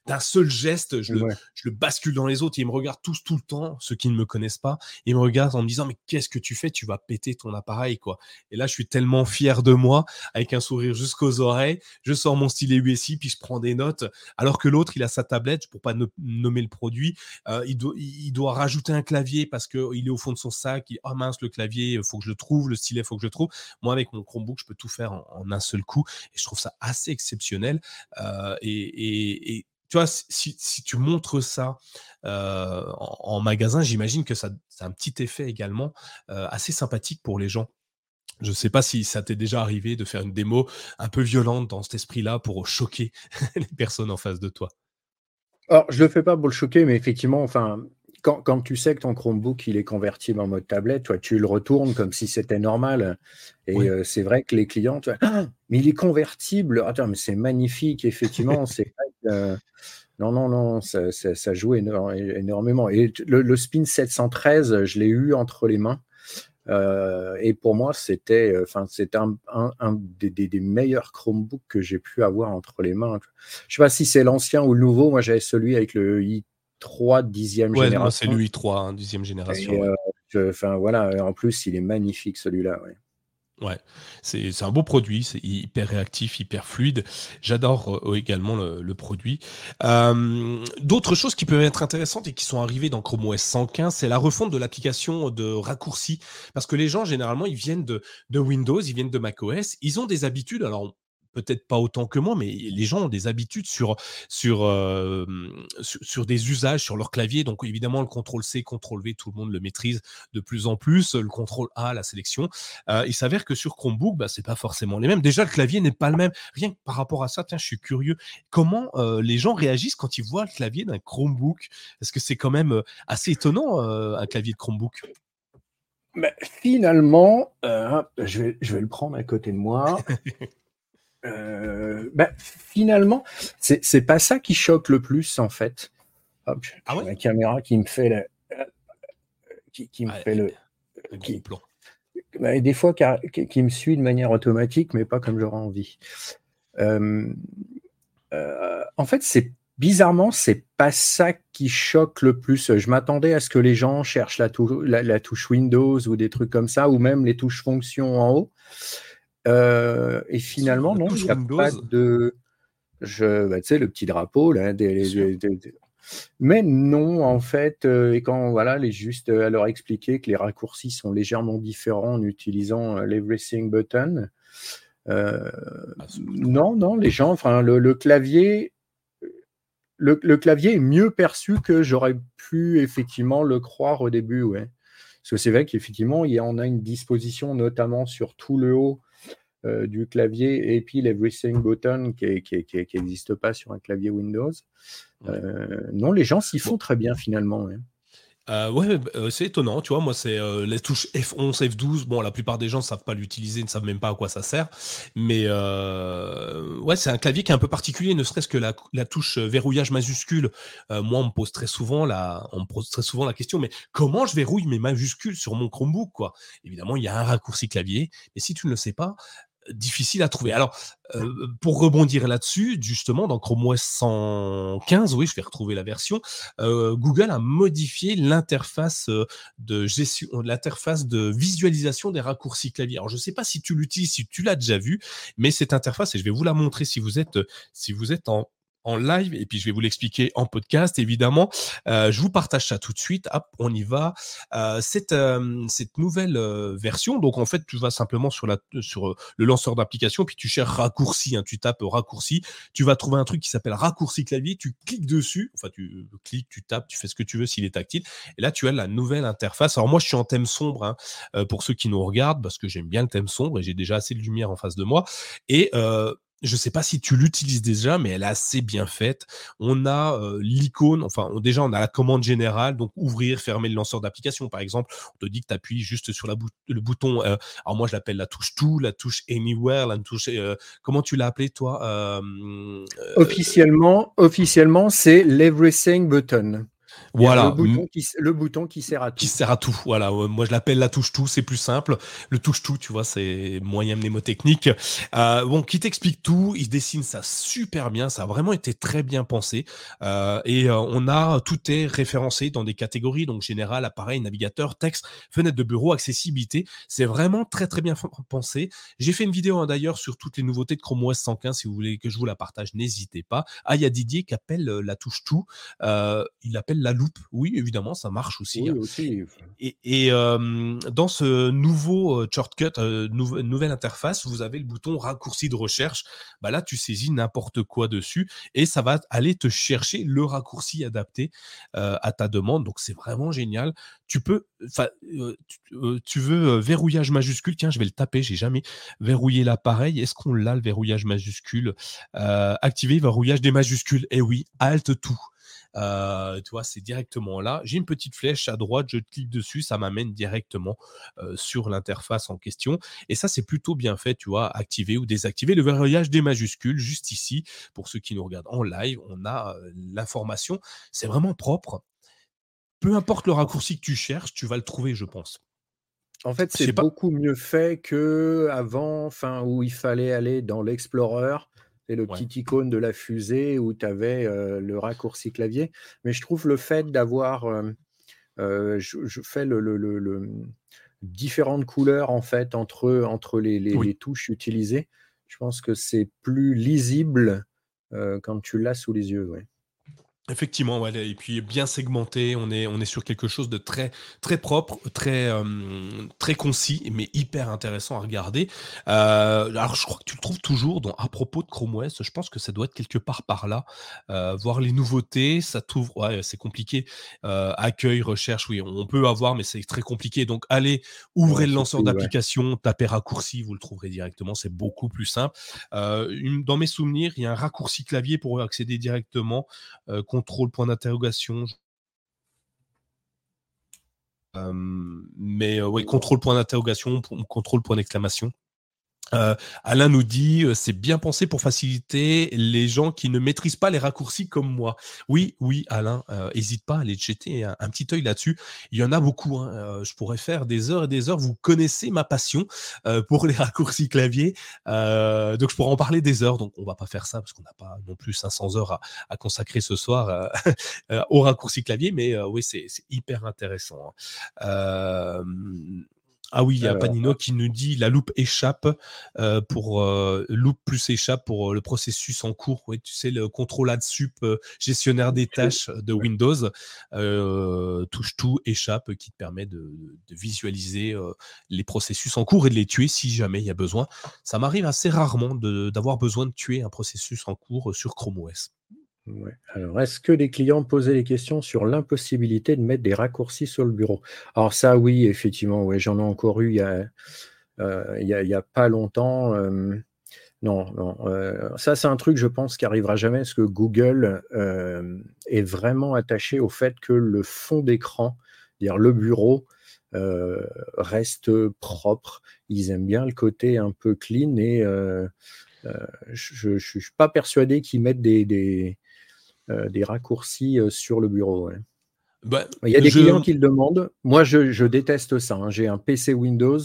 [SPEAKER 1] d'un seul geste, je, le, je, le, bascule dans les autres. ils me regardent tous tout le temps, ceux qui ne me connaissent pas. Ils me regardent en me disant, mais qu'est-ce que tu fais? Tu vas péter ton appareil, quoi. Et là, je suis tellement fier de moi, avec un sourire jusqu'aux oreilles. Je sors mon stylet USI, puis je prends des notes. Alors que l'autre, il a sa tablette, pour pas nommer le produit. Euh, il, doit, il doit rajouter un clavier parce qu'il est au fond de son sac. Il, oh mince, le clavier, il faut que je le trouve. Le stylet, faut que je trouve. Moi, avec mon Chromebook, je peux tout faire en, un seul coup. Et je trouve ça assez exceptionnel. Euh, et, tu vois, si, tu montres ça euh, en, magasin, j'imagine que ça, a un petit effet également euh, assez sympathique pour les gens. Je ne sais pas si ça t'est déjà arrivé de faire une démo un peu violente dans cet esprit-là pour choquer (laughs) les personnes en face de toi.
[SPEAKER 2] Alors, je ne le fais pas pour le choquer, mais effectivement, enfin, quand, tu sais que ton Chromebook il est convertible en mode tablette, toi, tu le retournes comme si c'était normal. Et euh, c'est vrai que les clients, tu ah, mais il est convertible. Attends, mais c'est magnifique, effectivement. (laughs) c'est non, non, non, ça, joue énormément. Et le, Spin 713, je l'ai eu entre les mains. Euh, et pour moi, c'était enfin, un, un, des, meilleurs Chromebooks que j'ai pu avoir entre les mains. Je ne sais pas si c'est l'ancien ou le nouveau. Moi, j'avais celui avec le i 3 dixième génération.
[SPEAKER 1] c'est lui 3, hein, dixième génération.
[SPEAKER 2] Enfin voilà, en plus il est magnifique celui-là. Ouais.
[SPEAKER 1] Ouais, c'est un beau produit, c'est hyper réactif, hyper fluide. J'adore euh, également le, produit. D'autres choses qui peuvent être intéressantes et qui sont arrivées dans Chrome OS 115, c'est la refonte de l'application de raccourci. Parce que les gens, généralement, ils viennent de, de Windows, ils viennent de macOS, ils ont des habitudes. Alors, peut-être pas autant que moi, mais les gens ont des habitudes sur, sur, sur, des usages sur leur clavier. Donc évidemment, le contrôle C, contrôle V, tout le monde le maîtrise de plus en plus. Le contrôle A, la sélection. il s'avère que sur Chromebook, bah, c'est pas forcément les mêmes. Déjà, le clavier n'est pas le même. Rien que par rapport à ça, tiens, je suis curieux. Comment les gens réagissent quand ils voient le clavier d'un Chromebook? Est-ce que c'est quand même assez étonnant un clavier de Chromebook?
[SPEAKER 2] Mais bah, finalement, je, vais, je vais le prendre à côté de moi. (laughs) Euh, ben, finalement, c'est pas ça qui choque le plus en fait. Hop, ah la caméra qui me fait le, qui, qui me fait le, qui, plan. Ben, des fois qui, me suit de manière automatique, mais pas comme j'aurais envie. Euh, euh, en fait, c'est bizarrement, c'est pas ça qui choque le plus. Je m'attendais à ce que les gens cherchent la, la, touche Windows ou des trucs comme ça, ou même les touches fonctions en haut. Euh, et finalement, non, il n'y a pas de. Je, bah, tu sais, le petit drapeau, là, mais non, en fait, euh, et quand voilà, les juste à leur expliquer que les raccourcis sont légèrement différents en utilisant euh, l'Everything button. non, non, les gens, enfin, le, clavier, le, clavier est mieux perçu que j'aurais pu effectivement le croire au début, ouais. Parce que c'est vrai qu'effectivement, il y en a une disposition, notamment sur tout le haut, euh, du clavier et puis l'Everything button qui n'existe pas sur un clavier Windows. Euh, non, les gens s'y font très bien finalement.
[SPEAKER 1] Euh, ouais, bah, c'est étonnant, tu vois. Moi, c'est les touches F11, F12. Bon, la plupart des gens ne savent pas l'utiliser, ne savent même pas à quoi ça sert. Mais ouais, c'est un clavier qui est un peu particulier, ne serait-ce que la, touche verrouillage majuscule. moi, on me pose très souvent la, on me pose très souvent la question, mais comment je verrouille mes majuscules sur mon Chromebook, quoi? Évidemment, il y a un raccourci clavier, mais si tu ne le sais pas, difficile à trouver. Alors, euh, pour rebondir là-dessus, justement, dans Chrome OS 115, oui, je vais retrouver la version, euh, Google a modifié l'interface euh, de gestion, l'interface de visualisation des raccourcis clavier. Alors, je ne sais pas si tu l'utilises, si tu l'as déjà vu, mais cette interface, et je vais vous la montrer si vous êtes, si vous êtes en en live et puis je vais vous l'expliquer en podcast évidemment. Euh, je vous partage ça tout de suite. Hop, on y va. Euh, cette, euh, cette nouvelle euh, version, donc en fait tu vas simplement sur, la, sur le lanceur d'application puis tu cherches raccourci. Hein, tu tapes raccourci. Tu vas trouver un truc qui s'appelle raccourci clavier. Tu cliques dessus. Enfin tu cliques, tu tapes, tu fais ce que tu veux s'il est tactile. Et là tu as la nouvelle interface. Alors moi je suis en thème sombre hein, pour ceux qui nous regardent parce que j'aime bien le thème sombre et j'ai déjà assez de lumière en face de moi. Et je ne sais pas si tu l'utilises déjà, mais elle est assez bien faite. On a euh, l'icône, enfin déjà on a la commande générale, donc ouvrir, fermer le lanceur d'application par exemple. On te dit que tu appuies juste sur le bouton, euh, alors moi je l'appelle la touche tout, la touche anywhere, la touche, euh, comment tu l'as appelé toi
[SPEAKER 2] Officiellement, officiellement c'est l'everything button. Voilà. Le bouton, qui, sert à tout.
[SPEAKER 1] Qui sert à tout. Voilà. Moi, je l'appelle la touche tout. C'est plus simple. Le touche tout, tu vois, c'est moyen mnémotechnique. Euh, bon, qui t'explique tout. Il dessine ça super bien. Ça a vraiment été très bien pensé. Euh, et euh, on a tout est référencé dans des catégories. Donc, général, appareil, navigateur, texte, fenêtre de bureau, accessibilité. C'est vraiment très, très bien pensé. J'ai fait une vidéo hein, d'ailleurs sur toutes les nouveautés de Chrome OS 115. Si vous voulez que je vous la partage, n'hésitez pas. Ah, il y a Didier qui appelle la touche tout. il appelle la loupe. Oui, évidemment, ça marche aussi. Hein. Et, dans ce nouveau shortcut, nouvelle interface, vous avez le bouton raccourci de recherche. Bah là, tu saisis n'importe quoi dessus et ça va aller te chercher le raccourci adapté à ta demande. Donc, c'est vraiment génial. Tu peux, tu, veux verrouillage majuscule? Tiens, je vais le taper. J'ai jamais verrouillé l'appareil. Est-ce qu'on l'a le verrouillage majuscule? Activer verrouillage des majuscules? Eh oui, Alt tout. Euh, tu vois, c'est directement là. J'ai une petite flèche à droite, je clique dessus, ça m'amène directement euh, sur l'interface en question. Et ça, c'est plutôt bien fait, tu vois, activer ou désactiver le verrouillage des majuscules juste ici. Pour ceux qui nous regardent en live, on a euh, l'information. C'est vraiment propre. Peu importe le raccourci que tu cherches, tu vas le trouver, je pense.
[SPEAKER 2] En fait, c'est beaucoup mieux fait que avant, où il fallait aller dans l'Explorer c'est le petit icône de la fusée où tu avais le raccourci clavier. Mais je trouve le fait d'avoir. je, fais le, différentes couleurs en fait entre, entre les, les, touches utilisées. Je pense que c'est plus lisible quand tu l'as sous les yeux. Ouais.
[SPEAKER 1] Effectivement, ouais, et puis bien segmenté, on est, on est sur quelque chose de très, très propre, très, euh, très concis, mais hyper intéressant à regarder. Euh, alors, je crois que tu le trouves toujours dans, à propos de Chrome OS, je pense que ça doit être quelque part par là. Euh, voir les nouveautés, ça t'ouvre, ouais, c'est compliqué. accueil, recherche, oui, on peut avoir, mais c'est très compliqué. Donc, allez, ouvrez le lanceur d'application, tapez raccourci, vous le trouverez directement, c'est beaucoup plus simple. dans mes souvenirs, il y a un raccourci clavier pour accéder directement contrôle point d'interrogation. Euh, mais euh, oui, contrôle point d'interrogation, contrôle point d'exclamation. Euh, Alain nous dit euh, c'est bien pensé pour faciliter les gens qui ne maîtrisent pas les raccourcis comme moi. Oui, oui, Alain, n'hésite euh, pas à aller jeter un, petit œil là-dessus. Il y en a beaucoup. Hein, je pourrais faire des heures et des heures. Vous connaissez ma passion pour les (laughs) raccourcis clavier, donc je pourrais en parler des heures. Donc on va pas faire ça parce qu'on n'a pas non plus 500 heures à, consacrer ce soir (laughs) aux raccourcis clavier. Mais oui, c'est hyper intéressant. Hein. Ah oui, il y a Panino qui nous dit la loupe échappe euh, pour euh, loupe plus échappe pour euh, le processus en cours. Oui, tu sais, le contrôle ad sup gestionnaire des tâches de Windows, touche tout échappe qui te permet de, visualiser les processus en cours et de les tuer si jamais il y a besoin. Ça m'arrive assez rarement d'avoir besoin de tuer un processus en cours sur Chrome OS.
[SPEAKER 2] Alors, est-ce que les clients posaient des questions sur l'impossibilité de mettre des raccourcis sur le bureau? Alors ça, oui, effectivement, ouais, j'en ai encore eu il y a, euh, pas longtemps. Euh, non, non. Euh, ça, c'est un truc, je pense, qui arrivera jamais, parce que Google est vraiment attaché au fait que le fond d'écran, dire le bureau, reste propre. Ils aiment bien le côté un peu clean et je ne suis pas persuadé qu'ils mettent des, euh, des raccourcis euh, sur le bureau. Bah, il y a des clients qui le demandent. Moi, je, déteste ça. Hein. J'ai un PC Windows.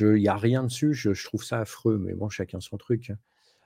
[SPEAKER 2] Il n'y a rien dessus. Je, je, trouve ça affreux. Mais bon, chacun son truc.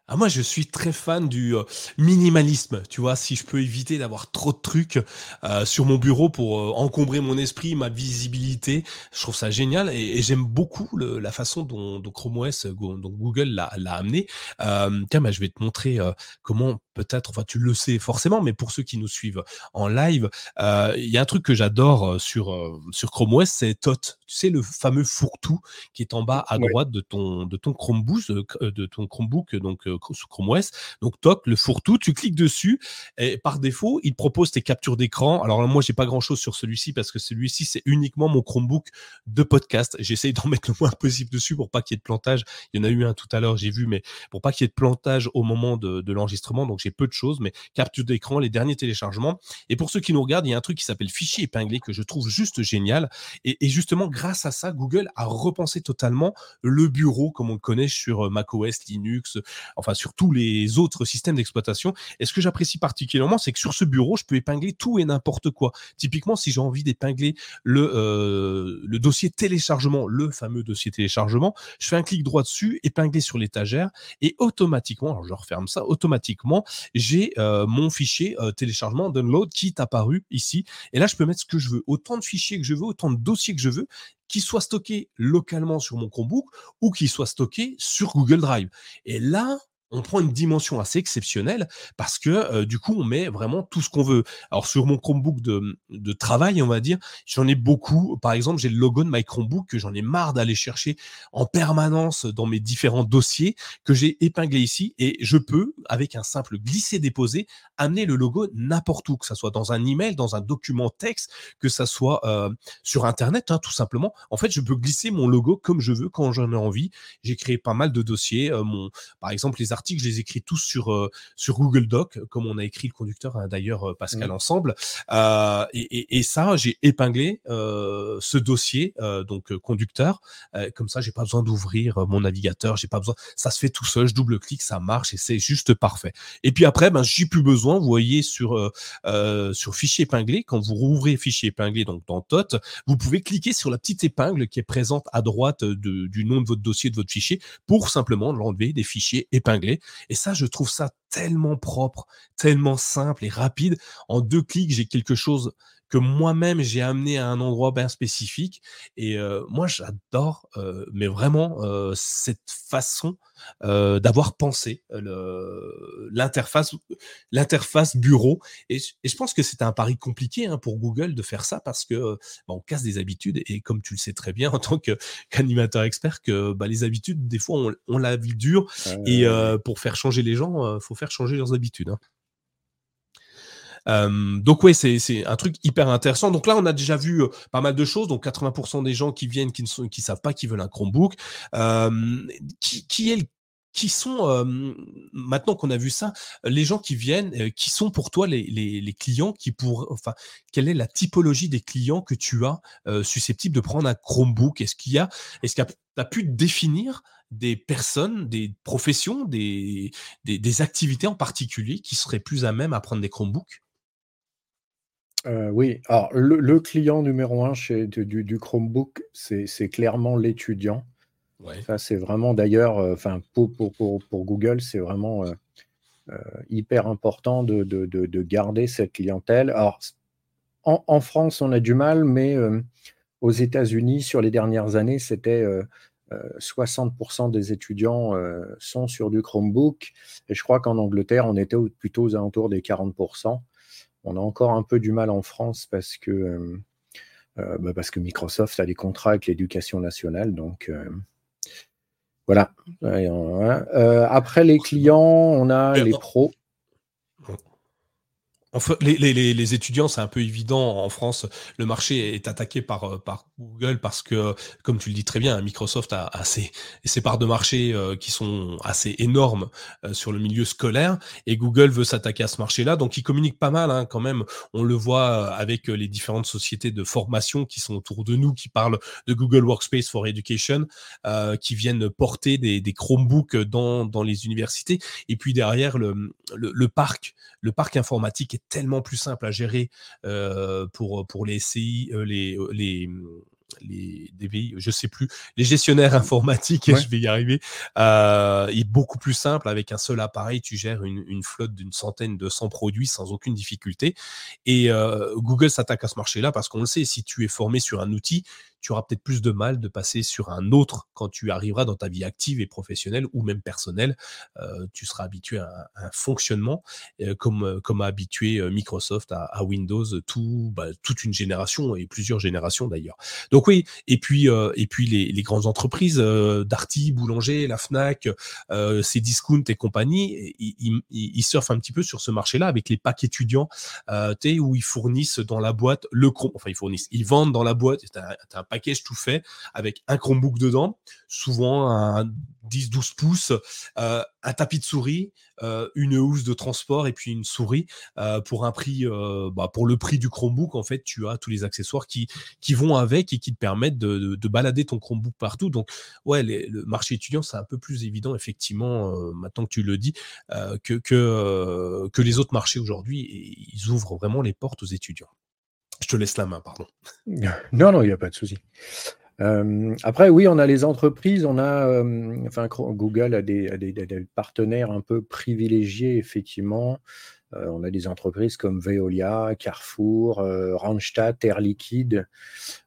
[SPEAKER 1] Ah, moi, je suis très fan du euh, minimalisme. Tu vois, si je peux éviter d'avoir trop de trucs euh, sur mon bureau pour euh, encombrer mon esprit, ma visibilité, je trouve ça génial et, j'aime beaucoup la façon dont, dont Chrome OS, Google l'a amené. tiens, bah, je vais te montrer comment peut-être, enfin, tu le sais forcément, mais pour ceux qui nous suivent en live, il y a un truc que j'adore sur sur Chrome OS, c'est TOT. Tu sais, le fameux fourre-tout qui est en bas à droite de ton de ton Chromebook, de ton Chromebook, donc sous Chrome OS. Donc, toc, le fourre-tout, tu cliques dessus et par défaut, il propose tes captures d'écran. Alors, moi, j'ai pas grand chose sur celui-ci parce que celui-ci, c'est uniquement mon Chromebook de podcast. J'essaye d'en (laughs) mettre le moins possible dessus pour pas qu'il y ait de plantage. Il y en a eu un tout à l'heure, j'ai vu, mais pour pas qu'il y ait de plantage au moment de, l'enregistrement. Donc, j'ai peu de choses, mais capture d'écran, les derniers téléchargements. Et pour ceux qui nous regardent, il y a un truc qui s'appelle fichier épinglé que je trouve juste génial. Et, justement, grâce à ça, Google a repensé totalement le bureau comme on le connaît sur euh, macOS, Linux, enfin sur tous les autres systèmes d'exploitation. Et ce que j'apprécie particulièrement, c'est que sur ce bureau, je peux épingler tout et n'importe quoi. Typiquement, si j'ai envie d'épingler le, euh, le dossier téléchargement, le fameux dossier téléchargement, je fais un clic droit dessus, épingler sur l'étagère, et automatiquement, alors je referme ça, automatiquement, j'ai euh, mon fichier téléchargement download qui est apparu ici. Et là, je peux mettre ce que je veux, autant de fichiers que je veux, autant de dossiers que je veux, qui soient stockés localement sur mon Chromebook ou qui soient stockés sur Google Drive. Et là, on prend une dimension assez exceptionnelle parce que euh, du coup, on met vraiment tout ce qu'on veut. Alors sur mon Chromebook de, travail, on va dire, j'en ai beaucoup. Par exemple, j'ai le logo de my Chromebook que j'en ai marre d'aller chercher en permanence dans mes différents dossiers que j'ai épinglé ici et je peux, avec un simple glisser-déposer, amener le logo n'importe où, que ça soit dans un email, dans un document texte, que ça soit euh, sur Internet, hein, tout simplement. En fait, je peux glisser mon logo comme je veux quand j'en ai envie. J'ai créé pas mal de dossiers. Euh, mon, par exemple, les articles je les écris tous sur, euh, sur Google Doc, comme on a écrit le conducteur, hein, d'ailleurs, euh, Pascal, ensemble. Euh, et, ça, j'ai épinglé ce dossier, donc conducteur. comme ça, j'ai pas besoin d'ouvrir mon navigateur, j'ai pas besoin. Ça se fait tout seul, je double-clique, ça marche et c'est juste parfait. Et puis après, ben, j'ai plus besoin. Vous voyez sur, sur fichier épinglé, quand vous rouvrez fichier épinglé, donc dans TOT, vous pouvez cliquer sur la petite épingle qui est présente à droite du nom de votre dossier, de votre fichier, pour simplement l'enlever des fichiers épinglés. Et ça, je trouve ça tellement propre, tellement simple et rapide. En deux clics, j'ai quelque chose que moi-même j'ai amené à un endroit bien spécifique. Et moi, j'adore, mais vraiment, cette façon d'avoir pensé l'interface, l'interface bureau. Et, je pense que c'est un pari compliqué hein, pour Google de faire ça parce que bah, on casse des habitudes. Et comme tu le sais très bien (laughs) en tant qu'animateur expert, que bah, les habitudes, des fois, on, la vie dure. et pour faire changer les gens, il faut faire changer leurs habitudes. Hein donc ouais, c'est un truc hyper intéressant. Donc là, on a déjà vu pas mal de choses. Donc 80% des gens qui viennent, qui ne sont, qui savent pas qu'ils veulent un Chromebook. qui, qui est qui sont maintenant qu'on a vu ça, les gens qui viennent, qui sont pour toi les, les, les, clients qui pour, enfin, quelle est la typologie des clients que tu as susceptibles de prendre un Chromebook? Est-ce qu'il y a, est-ce que tu as pu définir des personnes, des professions, des, des, des, activités en particulier qui seraient plus à même à prendre des Chromebooks?
[SPEAKER 2] Euh, oui, alors le client numéro un chez du Chromebook, c'est clairement l'étudiant. Ça, c'est vraiment d'ailleurs, euh, pour pour Google, c'est vraiment, euh, hyper important de de garder cette clientèle. Alors en France, on a du mal, mais aux États-Unis, sur les dernières années, c'était, 60% des étudiants, sont sur du Chromebook et je crois qu'en Angleterre, on était plutôt aux alentours des 40 on a encore un peu du mal en France parce que, euh, euh, bah, parce que Microsoft a des contrats avec l'éducation nationale. Donc, euh, voilà. après les clients, on a les pros.
[SPEAKER 1] Les, les, les, étudiants, c'est un peu évident. En France, le marché est attaqué par, euh, par Google parce que, comme tu le dis très bien, Microsoft a, a ses, ses, parts de marché euh, qui sont assez énormes euh, sur le milieu scolaire et Google veut s'attaquer à ce marché-là. Donc, il communique pas mal hein, quand même. On le voit avec les différentes sociétés de formation qui sont autour de nous, qui parlent de Google Workspace for Education, qui viennent porter des, des Chromebooks dans, dans les universités. Et puis derrière, le, le, le parc, le parc informatique est tellement plus simple à gérer euh, pour, pour les SCI, euh, les, euh, les, les DVI, je sais plus, les gestionnaires informatiques, (laughs) je vais y arriver, euh, est beaucoup plus simple. Avec un seul appareil, tu gères une, une flotte d'une centaine de 100 produits sans aucune difficulté. Et Google s'attaque à ce marché-là parce qu'on le sait, si tu es formé sur un outil, tu auras peut-être plus de mal de passer sur un autre quand tu arriveras dans ta vie active et professionnelle ou même personnelle. Euh, tu seras habitué à un, fonctionnement euh, comme, euh, comme a habitué Microsoft à, Windows tout, bah, toute une génération et plusieurs générations d'ailleurs. Donc oui, et puis, et puis les, grandes entreprises, Darty, Boulanger, la FNAC, ces discounts et compagnie, ils, surfent un petit peu sur ce marché-là avec les packs étudiants où ils fournissent dans la boîte le enfin ils fournissent, ils vendent dans la boîte, package tout fait avec un Chromebook dedans, souvent un 10-12 pouces, euh, un tapis de souris, euh, une housse de transport et puis une souris euh, pour un prix, bah, pour le prix du Chromebook en fait, tu as tous les accessoires qui vont avec et qui te permettent de, de, balader ton Chromebook partout. Donc ouais, le marché étudiant c'est un peu plus évident effectivement maintenant que tu le dis que les autres marchés aujourd'hui. Ils ouvrent vraiment les portes aux étudiants. Je te laisse la main, pardon. (laughs)
[SPEAKER 2] Non, non, il n'y a pas de souci. Euh, après, oui, on a les entreprises, on a, euh, enfin, Google a des, partenaires un peu privilégiés, effectivement. Euh, on a des entreprises comme Veolia, Carrefour, Randstad, Air Liquide,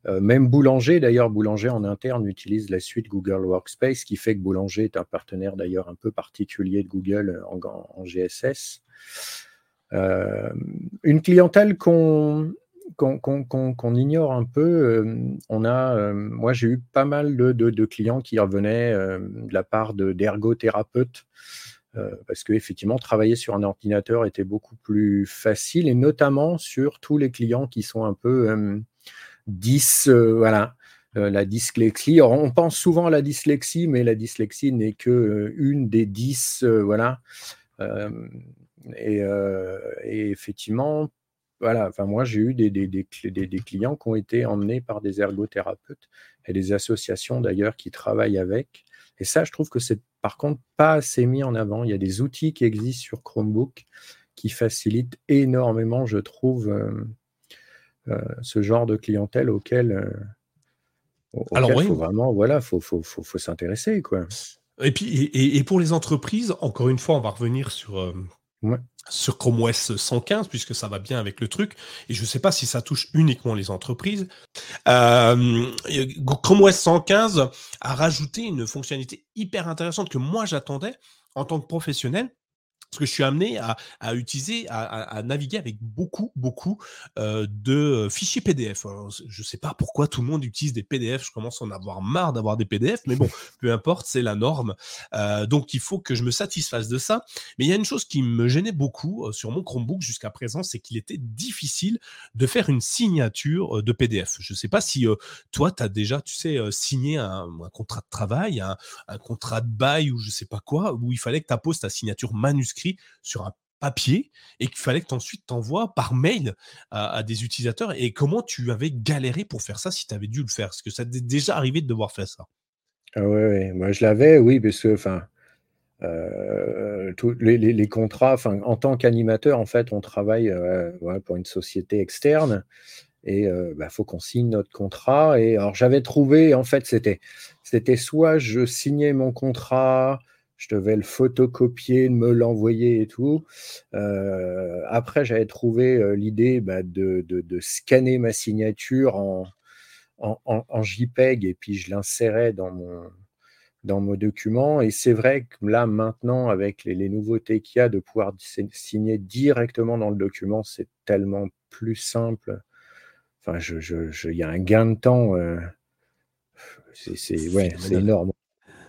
[SPEAKER 2] même Boulanger. D'ailleurs, Boulanger en interne utilise la suite Google Workspace, qui fait que Boulanger est un partenaire d'ailleurs un peu particulier de Google en GSS. une clientèle qu'on qu'on ignore un peu, euh, on a, euh, moi j'ai eu pas mal de, clients qui revenaient euh, de la part d'ergothérapeutes, parce qu'effectivement, travailler sur un ordinateur était beaucoup plus facile, et notamment sur tous les clients qui sont un peu 10, voilà, la dyslexie. on pense souvent à la dyslexie, mais la dyslexie n'est que une des 10, voilà. et, effectivement, voilà, enfin moi j'ai eu des, des, clients qui ont été emmenés par des ergothérapeutes et des associations d'ailleurs qui travaillent avec. Et ça, je trouve que c'est par contre pas assez mis en avant. Il y a des outils qui existent sur Chromebook qui facilitent énormément, je trouve, euh, euh, ce genre de clientèle auquel, euh, Alors, oui. faut vraiment, voilà, faut, faut, faut, s'intéresser, quoi.
[SPEAKER 1] Et puis, et, pour les entreprises, encore une fois, on va revenir sur, sur Chrome OS 115, puisque ça va bien avec le truc. Et je ne sais pas si ça touche uniquement les entreprises. Euh, Chrome OS 115 a rajouté une fonctionnalité hyper intéressante que moi j'attendais en tant que professionnel parce que je suis amené à, utiliser, à, naviguer avec beaucoup, beaucoup euh, de fichiers PDF. je ne sais pas pourquoi tout le monde utilise des PDF. Je commence à en avoir marre d'avoir des PDF, mais bon, (laughs) peu importe, c'est la norme. Euh, donc, il faut que je me satisfasse de ça. Mais il y a une chose qui me gênait beaucoup euh, sur mon Chromebook jusqu'à présent, c'est qu'il était difficile de faire une signature de PDF. Je ne sais pas si toi, tu as déjà, tu sais, signé un, contrat de travail, un, un, contrat de bail ou je ne sais pas quoi, où il fallait que tu apposes ta signature manuscrite sur un papier et qu'il fallait que ensuite t'envoies par mail à, des utilisateurs et comment tu avais galéré pour faire ça si tu avais dû le faire? Est-ce que ça t'est déjà arrivé de devoir faire ça
[SPEAKER 2] ah ouais, moi je l'avais, oui, parce que enfin, euh, les, contrats, enfin, en tant qu'animateur, en fait, on travaille euh, pour une société externe et il euh, bah, faut qu'on signe notre contrat. Et alors j'avais trouvé, en fait, c'était, c'était soit je signais mon contrat je devais le photocopier, me l'envoyer et tout. Euh, après, j'avais trouvé euh, l'idée bah, de, scanner ma signature en, en, JPEG et puis je l'insérais dans mon, dans mon document. Et c'est vrai que là, maintenant, avec les, nouveautés qu'il y a, de pouvoir signer directement dans le document, c'est tellement plus simple. Enfin, il je, y a un gain de temps. Euh, c'est ouais, énorme.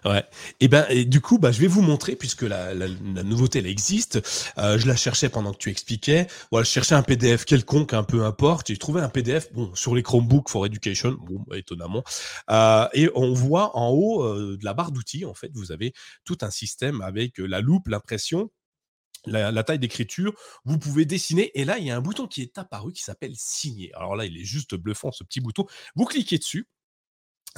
[SPEAKER 1] Ouais. Et ben, et du coup, bah, je vais vous montrer puisque la, nouveauté elle existe. Euh, je la cherchais pendant que tu expliquais. Je cherchais un PDF quelconque, un peu importe. J'ai trouvé un PDF, bon, sur les Chromebooks for Education, bon, bah, étonnamment. Euh, et on voit en haut euh, de la barre d'outils, en fait, vous avez tout un système avec la loupe, l'impression, la, la, taille d'écriture, vous pouvez dessiner. Et là, il y a un bouton qui est apparu qui s'appelle signer. Alors là, il est juste bluffant, ce petit bouton. Vous cliquez dessus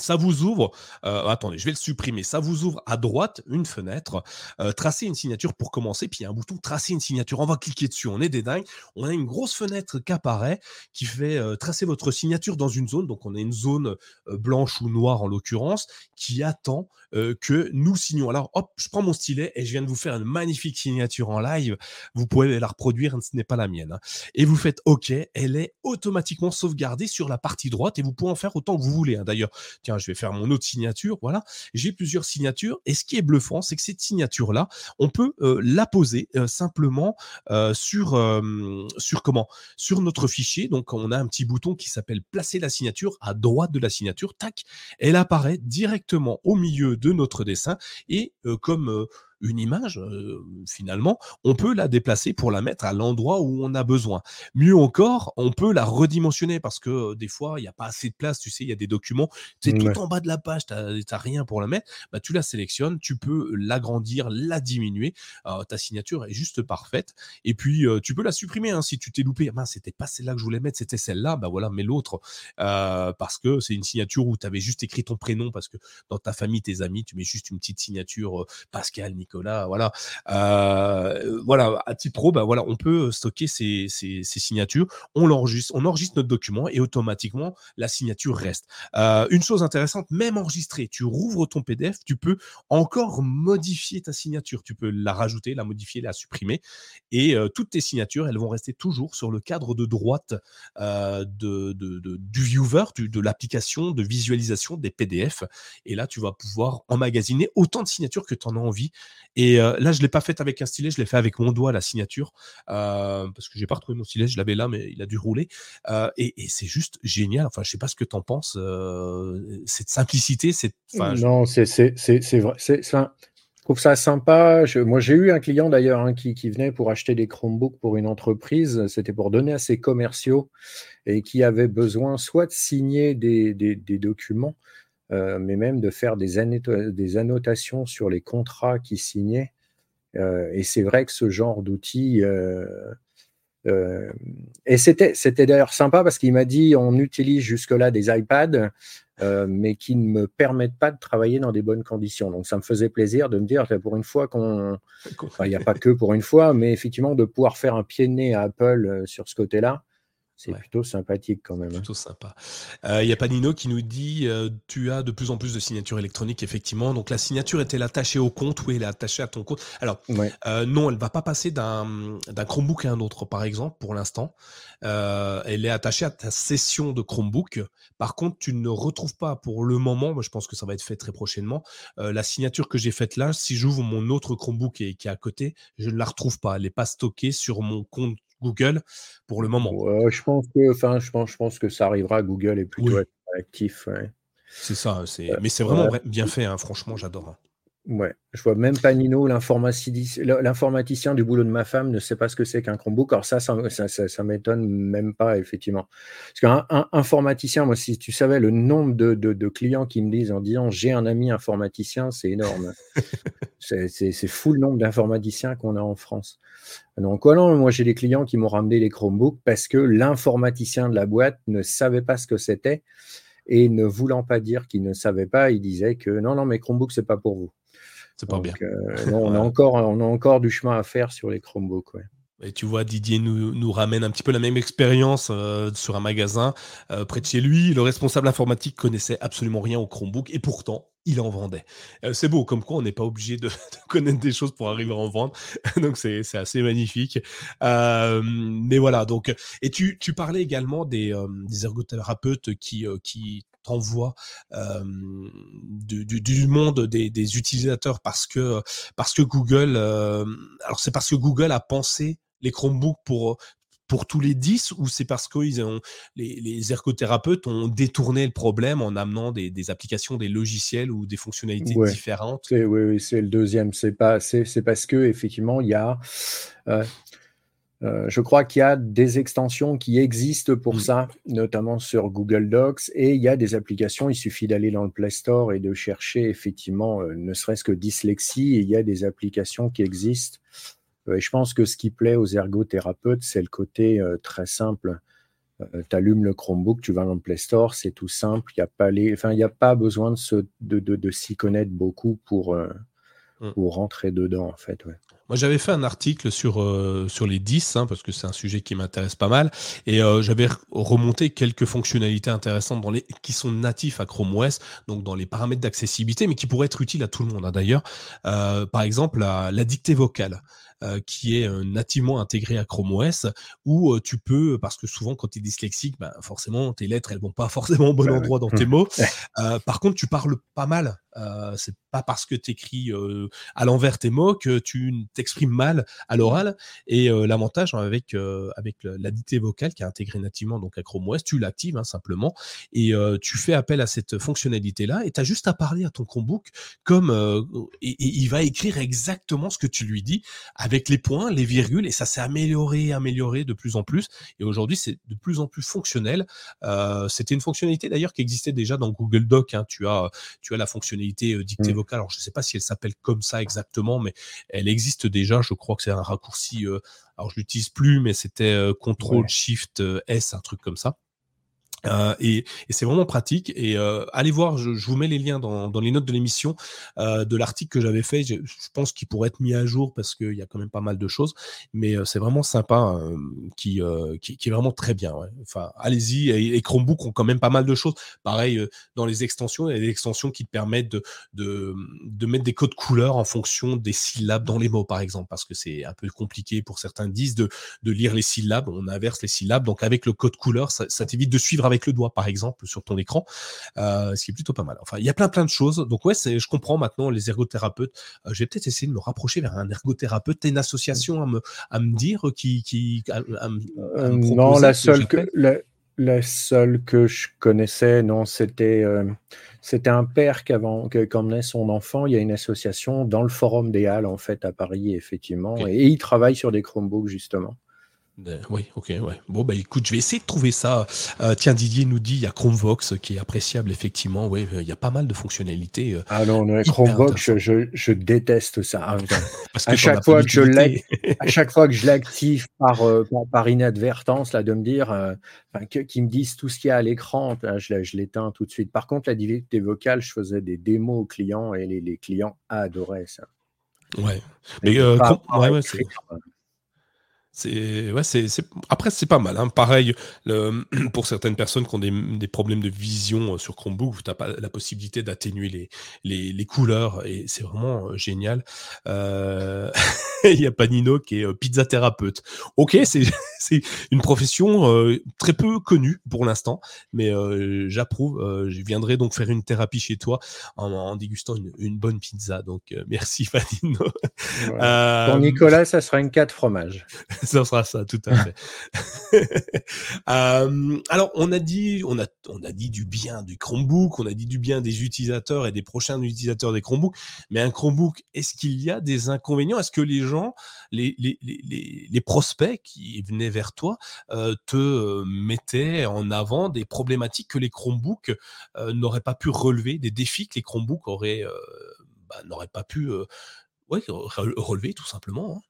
[SPEAKER 1] ça vous ouvre, euh, attendez, je vais le supprimer. Ça vous ouvre à droite une fenêtre, euh, tracer une signature pour commencer, puis il y a un bouton tracer une signature. On va cliquer dessus, on est des dingues. On a une grosse fenêtre qui apparaît, qui fait euh, tracer votre signature dans une zone. Donc on a une zone blanche ou noire en l'occurrence, qui attend que nous signons. Alors hop, je prends mon stylet et je viens de vous faire une magnifique signature en live. Vous pouvez la reproduire, ce n'est pas la mienne. Hein. Et vous faites OK, elle est automatiquement sauvegardée sur la partie droite et vous pouvez en faire autant que vous voulez. Hein. D'ailleurs, je vais faire mon autre signature. Voilà, j'ai plusieurs signatures. Et ce qui est bluffant, c'est que cette signature-là, on peut euh, la poser euh, simplement euh, sur, sur comment? Sur notre fichier. Donc, on a un petit bouton qui s'appelle placer la signature à droite de la signature. Tac, elle apparaît directement au milieu de notre dessin. Et comme une image, finalement, on peut la déplacer pour la mettre à l'endroit où on a besoin. Mieux encore, on peut la redimensionner parce que des fois, il n'y a pas assez de place. Tu sais, il y a des documents, c'est tout en bas de la page, tu n'as rien pour la mettre. Bah, tu la sélectionnes, tu peux l'agrandir, la diminuer. ta signature est juste parfaite. Et puis, tu peux la supprimer hein, si tu t'es loupé. Ah, c'était pas celle-là que je voulais mettre, c'était celle-là. Bah voilà, mets l'autre. parce que c'est une signature où tu avais juste écrit ton prénom parce que dans ta famille, tes amis, tu mets juste une petite signature Pascal, Nicolas, voilà. voilà, à titre pro, bah voilà, on peut stocker ces, signatures. On l'enregistre, on enregistre notre document et automatiquement la signature reste. une chose intéressante, même enregistrée, tu rouvres ton PDF, tu peux encore modifier ta signature. Tu peux la rajouter, la modifier, la supprimer. Et toutes tes signatures, elles vont rester toujours sur le cadre de droite du viewer, de l'application de visualisation des PDF. Et là, tu vas pouvoir emmagasiner autant de signatures que tu en as envie. Et là, je ne l'ai pas fait avec un stylet, je l'ai fait avec mon doigt, la signature, parce que j'ai pas retrouvé mon stylet, je l'avais là, mais il a dû rouler. et, c'est juste génial. Enfin, je sais pas ce que tu en penses. cette simplicité, c'est.
[SPEAKER 2] Non, c'est vrai. Je trouve ça sympa. moi, j'ai eu un client d'ailleurs hein, qui, venait pour acheter des Chromebooks pour une entreprise. C'était pour donner à ses commerciaux et qui avait besoin soit de signer des, documents, euh, mais même de faire des, annotations sur les contrats qu'il signait. Euh, et c'est vrai que ce genre d'outil. Euh, et c'était d'ailleurs sympa parce qu'il m'a dit on utilise jusque-là des iPads. Mais qui ne me permettent pas de travailler dans des bonnes conditions. Donc ça me faisait plaisir de me dire, pour une fois qu'on... il n'y a pas que pour une fois, mais effectivement de pouvoir faire un pied de nez à Apple sur ce côté-là, c'est plutôt sympathique quand même.
[SPEAKER 1] Hein. Plutôt sympa. Il euh, y a Panino qui nous dit euh, tu as de plus en plus de signatures électroniques, effectivement. Donc la signature est-elle attachée au compte Oui, elle est attachée à ton compte? Alors, euh, non, elle ne va pas passer d'un Chromebook à un autre, par exemple, pour l'instant. elle est attachée à ta session de Chromebook. Par contre, tu ne retrouves pas pour le moment, moi je pense que ça va être fait très prochainement, la signature que j'ai faite là, si j'ouvre mon autre Chromebook et, qui est à côté, je ne la retrouve pas. Elle n'est pas stockée sur mon compte Google pour le moment.
[SPEAKER 2] je pense que, enfin, je pense, je pense que ça arrivera. Google est plutôt actif.
[SPEAKER 1] C'est ça. C'est, mais c'est vraiment bien fait. Hein, franchement, j'adore.
[SPEAKER 2] Ouais, je vois même Panino, l'informaticien du boulot de ma femme, ne sait pas ce que c'est qu'un Chromebook. Alors ça, ça, ça, m'étonne même pas, effectivement. Parce qu'un informaticien, moi, si tu savais le nombre de, clients qui me disent en disant j'ai un ami informaticien, c'est énorme. (laughs) c'est fou le nombre d'informaticiens qu'on a en France. Donc voilà, moi j'ai des clients qui m'ont ramené les Chromebooks parce que l'informaticien de la boîte ne savait pas ce que c'était et ne voulant pas dire qu'il ne savait pas, il disait que non, non, mais Chromebook, c'est pas pour vous.
[SPEAKER 1] C'est pas bien.
[SPEAKER 2] Euh, on, (laughs) a encore, on a encore du chemin à faire sur les Chromebooks.
[SPEAKER 1] Et tu vois, Didier nous, nous, ramène un petit peu la même expérience euh, sur un magasin euh, près de chez lui. Le responsable informatique connaissait absolument rien au Chromebook et pourtant, il en vendait. c'est beau, comme quoi on n'est pas obligé de, (laughs) connaître des choses pour arriver à en vendre. (laughs) donc c'est assez magnifique. mais voilà, donc, et tu, parlais également des, des ergothérapeutes qui, qui du, monde des, utilisateurs parce que parce que Google alors c'est parce que Google a pensé les Chromebooks pour pour tous les 10 ou c'est parce que ils ont, les, les, ergothérapeutes ont détourné le problème en amenant des, applications, des logiciels ou des fonctionnalités différentes?
[SPEAKER 2] Oui, oui c'est le deuxième. C'est pas, c'est parce que effectivement il y a euh, je crois qu'il y a des extensions qui existent pour mm. ça, notamment sur Google Docs, et il y a des applications, il suffit d'aller dans le Play Store et de chercher effectivement, euh, ne serait-ce que dyslexie, et il y a des applications qui existent. Euh, et je pense que ce qui plaît aux ergothérapeutes, c'est le côté très simple. tu allumes le Chromebook, tu vas dans le Play Store, c'est tout simple, il n'y a, pas les... enfin, a pas besoin de, de, de, s'y connaître beaucoup pour, mm. pour rentrer dedans, en fait. Ouais.
[SPEAKER 1] Moi, j'avais fait un article sur, euh, sur les 10, hein, parce que c'est un sujet qui m'intéresse pas mal, et euh, j'avais remonté quelques fonctionnalités intéressantes dans les, qui sont natifs à Chrome OS, donc dans les paramètres d'accessibilité, mais qui pourraient être utiles à tout le monde hein, d'ailleurs. Euh, par exemple, la, la dictée vocale. Qui est nativement intégrée à Chrome OS, où tu peux, parce que souvent quand tu es dyslexique, bah, forcément tes lettres elles vont pas (laughs) forcément au bon endroit dans tes mots. par contre, tu parles pas mal. c'est pas parce que tu écris à l'envers tes mots que tu t'exprimes mal à l'oral. Et l'avantage avec, avec la dictée vocale qui est intégrée nativement donc à Chrome OS, tu l'actives hein, simplement et tu fais appel à cette fonctionnalité-là et tu as juste à parler à ton Chromebook comme et, il va écrire exactement ce que tu lui dis avec les points, les virgules et ça s'est amélioré, amélioré de plus en plus. Et aujourd'hui, c'est de plus en plus fonctionnel. C'était une fonctionnalité d'ailleurs qui existait déjà dans Google Doc. Hein. Tu as, tu as la fonctionnalité dictée mmh. vocale. Alors je sais pas si elle s'appelle comme ça exactement, mais elle existe déjà. Je crois que c'est un raccourci. alors je l'utilise plus, mais c'était Control Shift S, un truc comme ça. Euh, et, c'est vraiment pratique. Et euh, allez voir, je, vous mets les liens dans, les notes de l'émission euh, de l'article que j'avais fait. Je, pense qu'il pourrait être mis à jour parce qu'il y a quand même pas mal de choses. Mais c'est vraiment sympa, qui, est vraiment très bien. Enfin, allez-y. Et, Chromebook ont quand même pas mal de choses. Pareil, dans les extensions, il y a des extensions qui te permettent de, mettre des codes couleurs en fonction des syllabes dans les mots, par exemple, parce que c'est un peu compliqué pour certains disent de, de lire les syllabes. On inverse les syllabes. Donc avec le code couleur, ça, ça t'évite de suivre avec le doigt, par exemple, sur ton écran, euh, ce qui est plutôt pas mal. Enfin, il y a plein plein de choses. Donc ouais, je comprends maintenant les ergothérapeutes. Euh, je vais peut-être essayer de me rapprocher vers un ergothérapeute. T'as une association à me, à me dire qui, qui
[SPEAKER 2] euh, non, la seule que la, seule que je connaissais, non, c'était c'était un père qui, avant, qui emmenait son enfant. Il y a une association dans le Forum des Halles, en fait, à Paris, effectivement. Et, et il travaille sur des Chromebooks, justement.
[SPEAKER 1] Oui, ok, ouais. Bon, bah écoute, je vais essayer de trouver ça. Euh, tiens, Didier nous dit il y a Chromevox qui est appréciable, effectivement. Oui, il y a pas mal de fonctionnalités. Euh,
[SPEAKER 2] ah non, non Chromevox, je, je, déteste ça. Ah, (laughs) Parce que à, chaque fois que je à chaque fois que je l'active par, euh, par, inadvertance, là, de me dire, euh, qu'ils me disent tout ce qu'il y a à l'écran, je, je l'éteins tout de suite. Par contre, la diversité vocale, je faisais des démos aux clients et les, les clients adoraient ça.
[SPEAKER 1] Ouais. Mais, ouais, ouais, c'est. C'est ouais, c'est après c'est pas mal. Hein. Pareil le, (clears throat) pour certaines personnes qui ont des, des problèmes de vision euh, sur Chromebook, tu as pas la possibilité d'atténuer les, les, les, couleurs et c'est vraiment euh, génial. Euh... (laughs) Il y a Panino qui est pizza thérapeute. Ok, (laughs) c'est une profession euh, très peu connue pour l'instant, mais euh, j'approuve. je viendrai donc faire une thérapie chez toi en, en dégustant une, une, bonne pizza. Donc merci (laughs) Panino.
[SPEAKER 2] Pour Nicolas, ça sera une 4 fromages. (laughs)
[SPEAKER 1] ça sera ça, tout à fait. (laughs) euh, alors, on a dit, du bien du Chromebook, on a dit du bien des utilisateurs et des prochains utilisateurs des Chromebooks. Mais un Chromebook, est-ce qu'il y a des inconvénients? Est-ce que les gens, les, prospects qui venaient vers toi, euh, te euh, mettaient en avant des problématiques que les Chromebooks n'auraient pas pu relever, des défis que les Chromebooks auraient, bah, n'auraient pas pu relever tout simplement hein?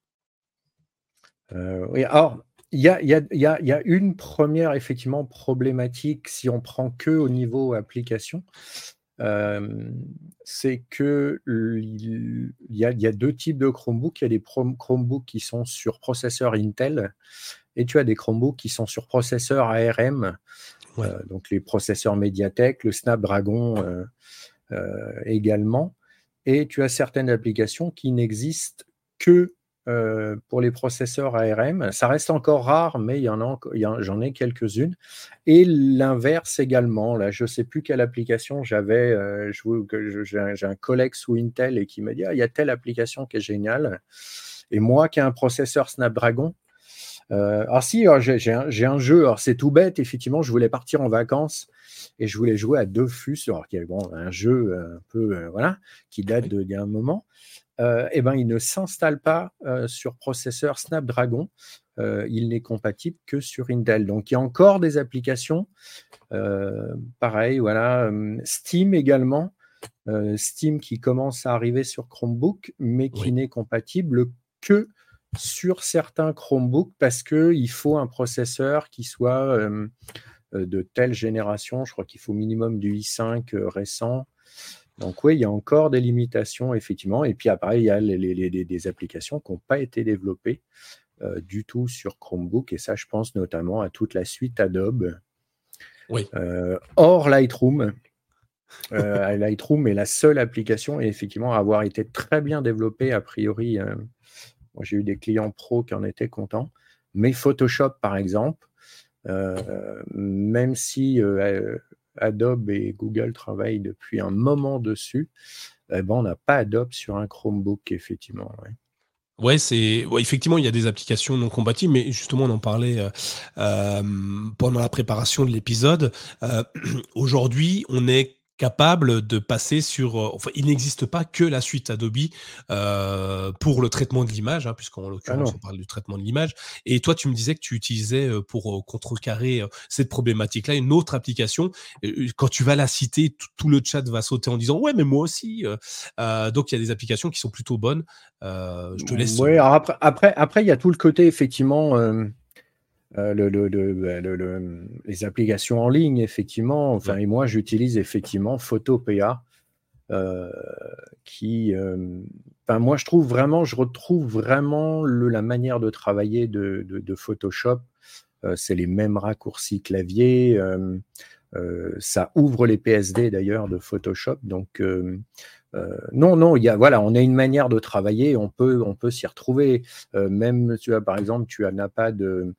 [SPEAKER 2] Oui, alors, il y a, y, a, y, a, y a, une première, effectivement, problématique si on prend que au niveau application. Euh, c'est que il y, a, y, a, deux types de Chromebooks. Il y a des Chromebooks qui sont sur processeur Intel et tu as des Chromebooks qui sont sur processeur ARM, ouais. euh, donc les processeurs Mediatek, le Snapdragon euh, euh, également. Et tu as certaines applications qui n'existent que euh, pour les processeurs ARM. Ça reste encore rare, mais il y en a, j'en ai quelques-unes. Et l'inverse également. Là, je ne sais plus quelle application j'avais. Euh, j'ai un collègue sous Intel et qui m'a dit ah, il y a telle application qui est géniale. Et moi qui ai un processeur Snapdragon, euh, alors si, j'ai un, un, jeu, alors c'est tout bête, effectivement, je voulais partir en vacances et je voulais jouer à Dofus, alors qui est bon, un jeu un peu, euh, voilà, qui date d'il y a un moment eh ben, il ne s'installe pas euh, sur processeur Snapdragon. Euh, il n'est compatible que sur Intel. Donc, il y a encore des applications. Euh, pareil, voilà. Steam également. Euh, Steam qui commence à arriver sur Chromebook, mais qui oui. n'est compatible que sur certains Chromebooks parce qu'il faut un processeur qui soit de telle génération. Je crois qu'il faut minimum du i5 récent. Donc oui, il y a encore des limitations, effectivement. Et puis après, il y a les, les, les, des applications qui n'ont pas été développées euh, du tout sur Chromebook. Et ça, je pense notamment à toute la suite Adobe.
[SPEAKER 1] Oui.
[SPEAKER 2] Euh, hors Lightroom. Euh, (laughs) Lightroom est la seule application, et effectivement, à avoir été très bien développée, a priori. Euh, moi, j'ai eu des clients pros qui en étaient contents. Mais Photoshop, par exemple, euh, même si euh, Adobe et Google travaillent depuis un moment dessus. eh ben, on n'a pas Adobe sur un Chromebook, effectivement.
[SPEAKER 1] Ouais, c'est effectivement il y a des applications non compatibles, mais justement on en parlait euh, euh, pendant la préparation de l'épisode. Euh, (clears throat) aujourd'hui, on est capable de passer sur. Euh, enfin, il n'existe pas que la suite Adobe euh, pour le traitement de l'image, hein, puisqu'en ah l'occurrence on parle du traitement de l'image. Et toi, tu me disais que tu utilisais euh, pour contrecarrer cette problématique-là une autre application. Quand tu vas la citer, tout le chat va sauter en disant ouais, mais moi aussi. donc il y a des applications qui sont plutôt bonnes. je te laisse.
[SPEAKER 2] Oui, après, après, après, il y a tout le côté effectivement. Euh, bah, le, les applications en ligne, effectivement. Enfin, et moi, j'utilise effectivement Photopea, euh, qui, euh, enfin, moi, je trouve vraiment, je retrouve vraiment la manière de travailler de, Photoshop. c'est les mêmes raccourcis clavier. ça ouvre les PSD d'ailleurs de Photoshop. Donc, non, non, il y a, voilà, on a une manière de travailler, on peut, on peut s'y retrouver. même, tu vois, par exemple, tu n'as pas de,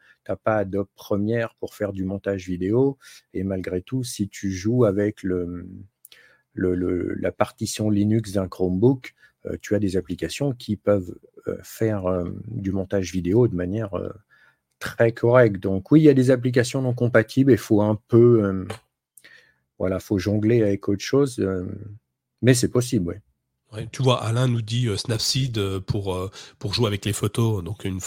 [SPEAKER 2] Premiere pour faire du montage vidéo, et malgré tout, si tu joues avec la partition Linux d'un Chromebook, tu as des applications qui peuvent faire du montage vidéo de manière très correcte. Donc oui, il y a des applications non compatibles, il faut un peu, voilà, faut jongler avec autre chose. Mais c'est possible, oui.
[SPEAKER 1] Ouais, tu vois, Alain nous dit euh, Snapseed euh, pour, euh, pour jouer avec les photos, donc une,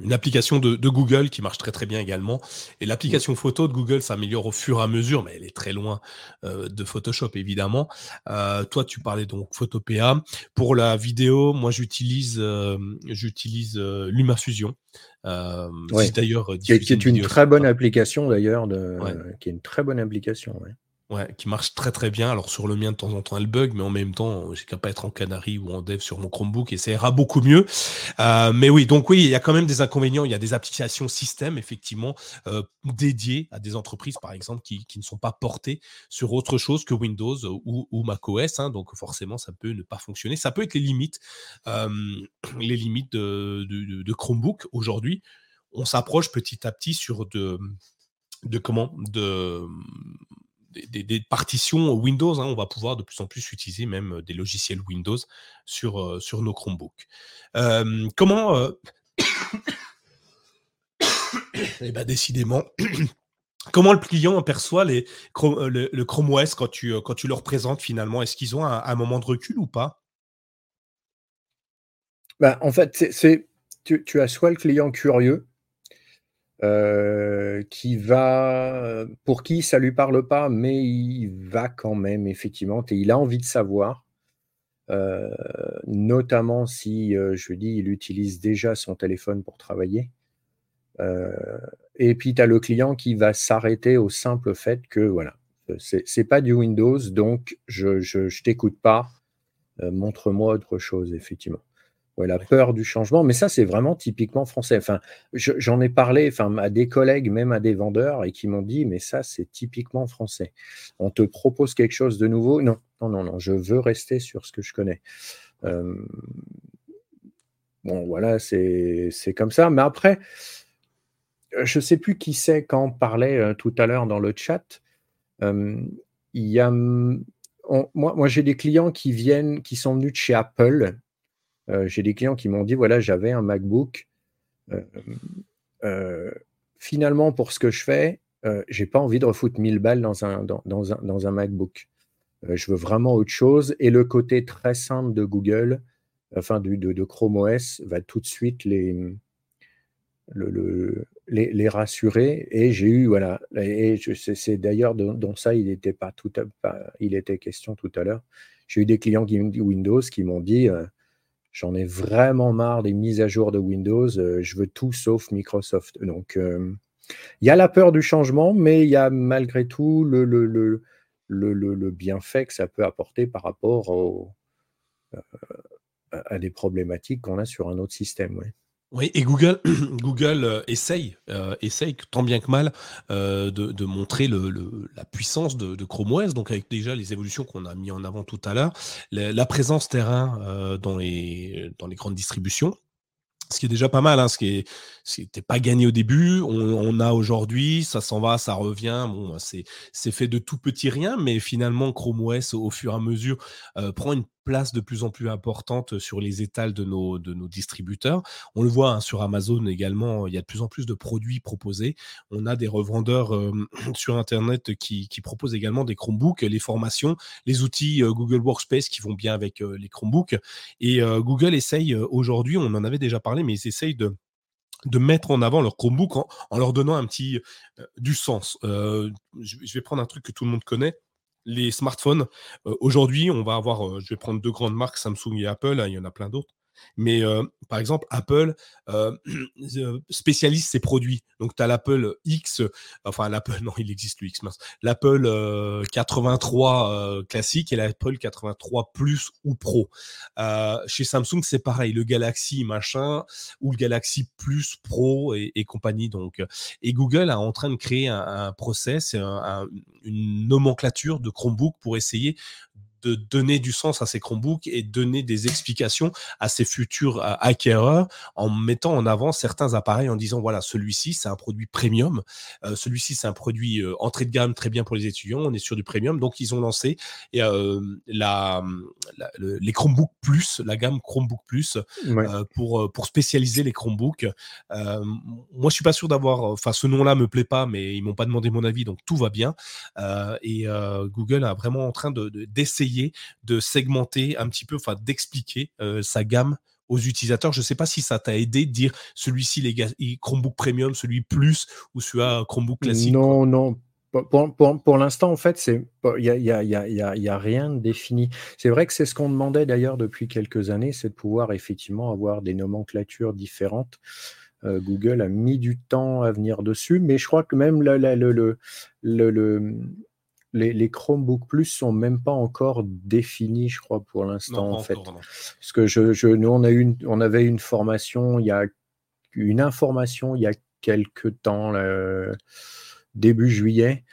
[SPEAKER 1] une, application de, Google qui marche très très bien également. Et l'application photo de Google s'améliore au fur et à mesure, mais elle est très loin de Photoshop évidemment. toi, tu parlais donc Photopea. Pour la vidéo, moi j'utilise j'utilise LumaFusion.
[SPEAKER 2] d'ailleurs qui, est une très bonne application d'ailleurs, de, qui est une très bonne application.
[SPEAKER 1] Ouais, qui marche très très bien. Alors sur le mien de temps en temps elle bug, mais en même temps j'ai qu'à pas être en Canary ou en dev sur mon Chromebook et ça ira beaucoup mieux. Euh, mais oui, donc oui, il y a quand même des inconvénients. Il y a des applications système effectivement euh, dédiées à des entreprises par exemple qui, qui, ne sont pas portées sur autre chose que Windows ou, ou macOS. Hein, donc forcément ça peut ne pas fonctionner. Ça peut être les limites, euh, les limites de, de, de Chromebook aujourd'hui. On s'approche petit à petit sur de de comment de des, partitions Windows. Hein, on va pouvoir de plus en plus utiliser même euh, des logiciels Windows sur, euh, nos Chromebooks. comment (coughs) Eh bien, décidément. (coughs) Comment le client perçoit euh, le, Chrome OS quand tu, quand tu leur présentes finalement? Est-ce qu'ils ont un, moment de recul ou pas?
[SPEAKER 2] Bah, En fait, c'est, tu, tu, as soit le client curieux euh, qui va, pour qui ça lui parle pas, mais il va quand même effectivement, et il a envie de savoir, euh, notamment si, euh, je dis, il utilise déjà son téléphone pour travailler. et puis tu as le client qui va s'arrêter au simple fait que voilà, c'est pas du Windows, donc je, je, je t'écoute pas, montre-moi autre chose, effectivement la peur du changement. Mais ça, c'est vraiment typiquement français. Enfin, j'en ai parlé enfin, à des collègues, même à des vendeurs, et qui m'ont dit, mais ça, c'est typiquement français. On te propose quelque chose de nouveau? Non, non, non, non, je veux rester sur ce que je connais. Euh, bon, voilà, c'est comme ça. Mais après, je ne sais plus qui c'est quand on parlait euh, tout à l'heure dans le chat. Euh, il y a. moi, moi j'ai des clients qui viennent, qui sont venus de chez Apple euh, j'ai des clients qui m'ont dit voilà, j'avais un MacBook. Euh, euh, finalement, pour ce que je fais, j'ai pas envie de refoutre 1000 balles dans un, dans, dans un, dans un MacBook. je veux vraiment autre chose. Et le côté très simple de Google, enfin de, de, Chrome OS, va tout de suite les, le, les, les, rassurer. Et j'ai eu, voilà, et c'est d'ailleurs dont ça, il était, pas tout il était question tout à l'heure. J'ai eu des clients qui, Windows qui m'ont dit J'en ai vraiment marre des mises à jour de Windows. Euh, je veux tout sauf Microsoft. Donc, il y a la peur du changement, mais il y a malgré tout le, le, le, le bienfait que ça peut apporter par rapport euh, à des problématiques qu'on a sur un autre système. Ouais.
[SPEAKER 1] Oui, et Google, (clears throat) Google euh, essaye, euh, essaye tant bien que mal euh, de, montrer le, la puissance de, Chrome OS, donc avec déjà les évolutions qu'on a mis en avant tout à l'heure, la, présence terrain dans, les, dans les grandes distributions, ce qui est déjà pas mal, hein, ce qui n'était pas gagné au début. On, a aujourd'hui, ça s'en va, ça revient. Bon, c'est fait de tout petit rien, mais finalement, Chrome OS, au fur et à mesure, prend une place de plus en plus importante sur les étals de nos, de nos distributeurs. On le voit hein, sur Amazon également, il y a de plus en plus de produits proposés. On a des revendeurs (clears throat) sur Internet qui, qui, proposent également des Chromebooks, les formations, les outils Google Workspace qui vont bien avec les Chromebooks. Et Google essaye aujourd'hui, on en avait déjà parlé, mais ils essayent de de mettre en avant leur Chromebook en, leur donnant un petit du sens. je, vais prendre un truc que tout le monde connaît les smartphones. Aujourd'hui, on va avoir, je vais prendre deux grandes marques, Samsung et Apple, hein, il y en a plein d'autres. Mais par exemple, Apple (clears throat) spécialise ses produits. Donc, tu as l'Apple X, enfin l'Apple, (laughs) non, il existe le X, L'Apple 83 classique et l'Apple 83 Plus ou Pro. chez Samsung, c'est pareil, le Galaxy machin ou le Galaxy Plus Pro et, compagnie. Et Google est en train de créer un, process, une nomenclature de Chromebook pour essayer de donner du sens à ces Chromebooks et donner des explications à ces futurs euh, acquéreurs en mettant en avant certains appareils en disant voilà celui-ci c'est un produit premium, euh, celui-ci c'est un produit euh, entrée de gamme très bien pour les étudiants, on est sur du premium. Donc ils ont lancé et, la, les Chromebooks Plus, la gamme Chromebook Plus pour pour spécialiser les Chromebooks. moi je suis pas sûr d'avoir, enfin ce nom-là me plaît pas mais ils m'ont pas demandé mon avis donc tout va bien. Et Google a vraiment en train de d'essayer de segmenter un petit peu, enfin d'expliquer euh, sa gamme aux utilisateurs. Je ne sais pas si ça t'a aidé de dire celui-ci, les Chromebook Premium, celui Plus ou celui-là Chromebook classique.
[SPEAKER 2] Non, non. Pour, l'instant, en fait, il n'y a, y a, y rien de défini. C'est vrai que c'est ce qu'on demandait d'ailleurs depuis quelques années, c'est de pouvoir effectivement avoir des nomenclatures différentes. Euh, Google a mis du temps à venir dessus, mais je crois que même le, le, le les, les Chromebook Plus sont même pas encore définis, je crois, pour l'instant, en fait. Parce que je, je, nous, on, a une, on avait une formation, il y a une information il y a quelques temps, début juillet.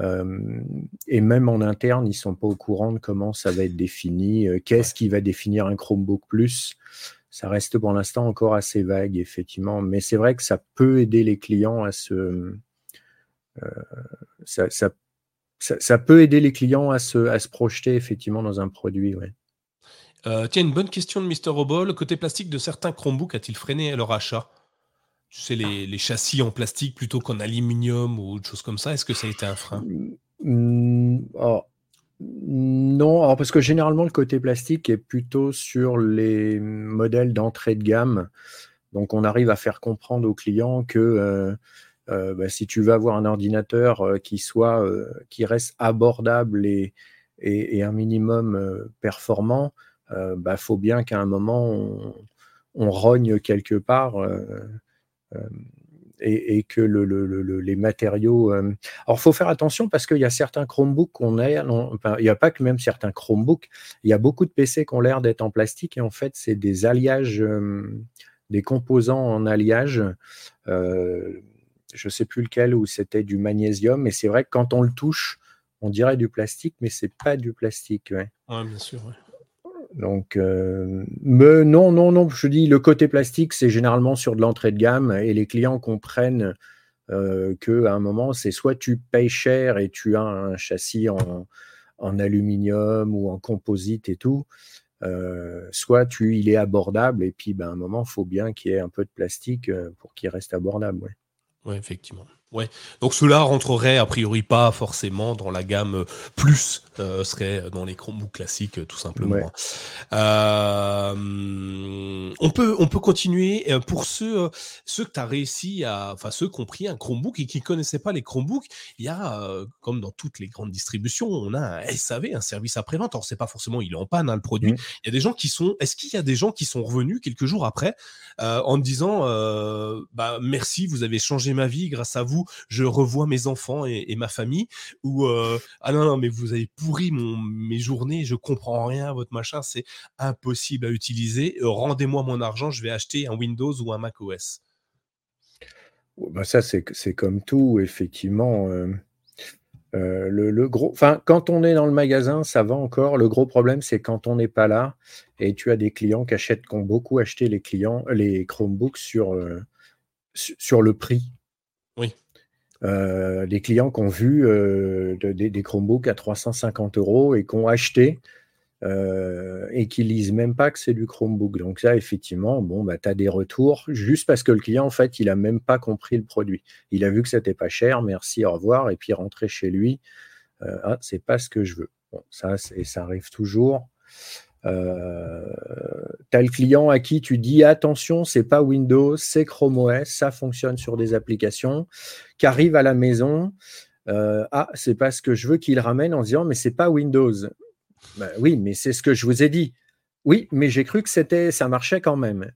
[SPEAKER 2] Euh, et même en interne, ils sont pas au courant de comment ça va être défini. Euh, qu'est-ce qui va définir un Chromebook Plus Ça reste pour l'instant encore assez vague, effectivement. Mais c'est vrai que ça peut aider les clients à se, euh, ça, ça, ça, peut aider les clients à se, à se projeter effectivement dans un produit. Ouais.
[SPEAKER 1] Euh, tiens, une bonne question de Mr. Robol. Le côté plastique de certains Chromebooks a-t-il freiné leur achat? Tu sais, les, les, châssis en plastique plutôt qu'en aluminium ou autre chose comme ça, est-ce que ça a été un frein?
[SPEAKER 2] Mmh, oh, Non, parce que généralement, le côté plastique est plutôt sur les modèles d'entrée de gamme. Donc, on arrive à faire comprendre aux clients que. Euh, euh, bah, si tu veux avoir un ordinateur euh, qui soit euh, qui reste abordable et, et, un minimum performant, il bah, faut bien qu'à un moment on, rogne quelque part. Et, que le, le, les matériaux. Alors, il faut faire attention parce qu'il y a certains Chromebooks qu'on a. il n'y a pas que même certains Chromebooks. Il y a beaucoup de PC qui ont l'air d'être en plastique et en fait, c'est des alliages, des composants en alliage je ne sais plus lequel, où c'était du magnésium. Et c'est vrai que quand on le touche, on dirait du plastique, mais c'est pas du plastique.
[SPEAKER 1] Ouais, bien sûr.
[SPEAKER 2] Donc, euh, mais non, non, non, je dis le côté plastique, c'est généralement sur de l'entrée de gamme et les clients comprennent euh, qu'à un moment, c'est soit tu payes cher et tu as un châssis en, aluminium ou en composite et tout, euh, soit tu, il est abordable et puis ben, à un moment, il faut bien qu'il y ait un peu de plastique pour qu'il reste abordable. Ouais.
[SPEAKER 1] Oui, effectivement. Ouais. Donc cela rentrerait a priori pas forcément dans la gamme plus, euh, serait dans les Chromebooks classiques tout simplement. Euh, on peut on peut continuer euh, pour ceux ceux que tu as réussi à enfin ceux qui ont pris un Chromebook et qui connaissaient pas les Chromebooks, il y a comme dans toutes les grandes distributions, on a un SAV, un service après-vente. Alors c'est pas forcément il est en panne hein, le produit. Mmh. Il y a des gens qui sont est-ce qu'il y a des gens qui sont revenus quelques jours après en disant bah merci, vous avez changé ma vie grâce à vous je revois mes enfants et, ma famille, ou euh, ah non, non, mais vous avez pourri mon, mes journées, je comprends rien, votre machin, c'est impossible à utiliser, euh, rendez-moi mon argent, je vais acheter un Windows ou un Mac OS.
[SPEAKER 2] Bah ça, c'est comme tout, effectivement. Euh, le, gros, enfin, quand on est dans le magasin, ça va encore. Le gros problème, c'est quand on n'est pas là et tu as des clients qui achètent, qui ont beaucoup acheté les clients, les Chromebooks sur, sur le prix.
[SPEAKER 1] Oui.
[SPEAKER 2] Euh, des clients qui ont vu euh, des, Chromebooks à 350 euros et qui ont acheté euh, et qui lisent même pas que c'est du Chromebook. Donc ça, effectivement, bon, bah, tu as des retours juste parce que le client, en fait, il a même pas compris le produit. Il a vu que c'était pas cher, merci, au revoir, et puis rentrer chez lui, euh, ah, c'est pas ce que je veux. Bon, ça, ça arrive toujours. Euh, tu as le client à qui tu dis attention, c'est pas Windows, c'est Chrome OS, ça fonctionne sur des applications, qui arrive à la maison. Euh, ah, c'est pas ce que je veux qu'il ramène en disant mais c'est pas Windows. Ben oui, mais c'est ce que je vous ai dit. Oui, mais j'ai cru que c'était, ça marchait quand même.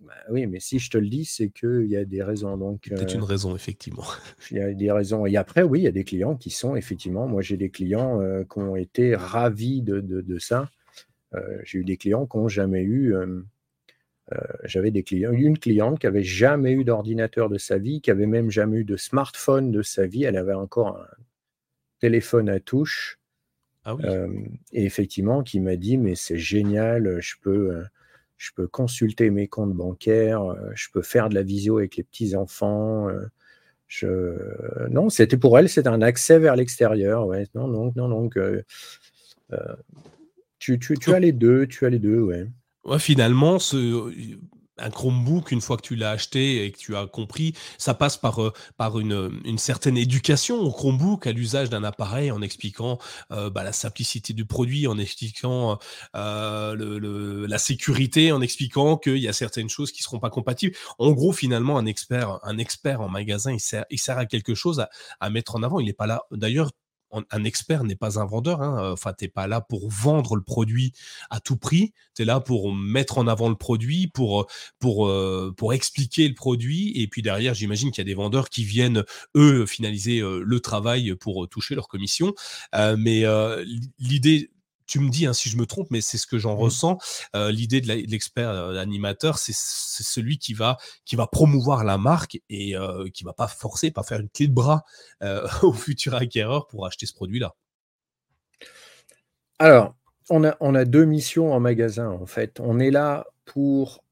[SPEAKER 2] Ben oui, mais si je te le dis, c'est qu'il y a des raisons. Donc,
[SPEAKER 1] peut une euh, raison, effectivement.
[SPEAKER 2] Il y a des raisons. Et après, oui, il y a des clients qui sont effectivement. Moi, j'ai des clients euh, qui ont été ravis de, de, ça. Euh, j'ai eu des clients qui n'ont jamais eu. J'avais des clients, une cliente qui avait jamais eu d'ordinateur de sa vie, qui avait même jamais eu de smartphone de sa vie. Elle avait encore un téléphone à touche. Ah et effectivement, qui m'a dit, mais c'est génial, je peux, je peux consulter mes comptes bancaires, je peux faire de la visio avec les petits-enfants. Je... Non, c'était pour elle, c'est un accès vers l'extérieur. Ouais. Non, non, non, donc tu, tu, tu as les deux, tu as les deux, ouais.
[SPEAKER 1] Ouais, finalement, ce, un Chromebook, une fois que tu l'as acheté et que tu as compris, ça passe par, euh, par une, une, certaine éducation au Chromebook, à l'usage d'un appareil, en expliquant euh, bah, la simplicité du produit, en expliquant euh, le, la sécurité, en expliquant qu'il y a certaines choses qui seront pas compatibles. En gros, finalement, un expert, un expert en magasin, il sert, il sert à quelque chose à, à mettre en avant. Il n'est pas là. D'ailleurs, un expert n'est pas un vendeur. Hein. Enfin, t'es pas là pour vendre le produit à tout prix. Tu es là pour mettre en avant le produit, pour pour euh, pour expliquer le produit. Et puis derrière, j'imagine qu'il y a des vendeurs qui viennent eux finaliser euh, le travail pour toucher leur commission. Euh, mais l'idée tu me dis hein, si je me trompe, mais c'est ce que j'en mmh. ressens. Euh, l'idée de l'expert euh, animateur, c'est celui qui va qui va promouvoir la marque et euh, qui va pas forcer, pas faire une clé de bras (laughs) au futur acquéreur pour acheter ce produit-là.
[SPEAKER 2] Alors, on a, on a deux missions en magasin en fait. On est là pour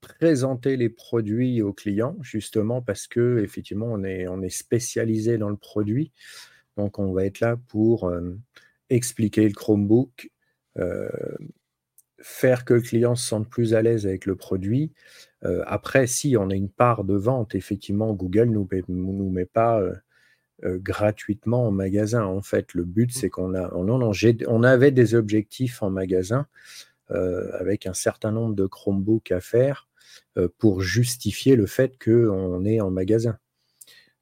[SPEAKER 2] présenter les produits aux clients, justement parce que effectivement on est, on est spécialisé dans le produit. Donc on va être là pour expliquer le Chromebook, euh, faire que le client se sente plus à l'aise avec le produit. Euh, après, si on a une part de vente, effectivement, Google ne nous, met pas euh, gratuitement en magasin. En fait, le but, c'est qu'on a, on, avait des objectifs en magasin avec un certain nombre de Chromebooks à faire pour justifier le fait qu'on est en magasin.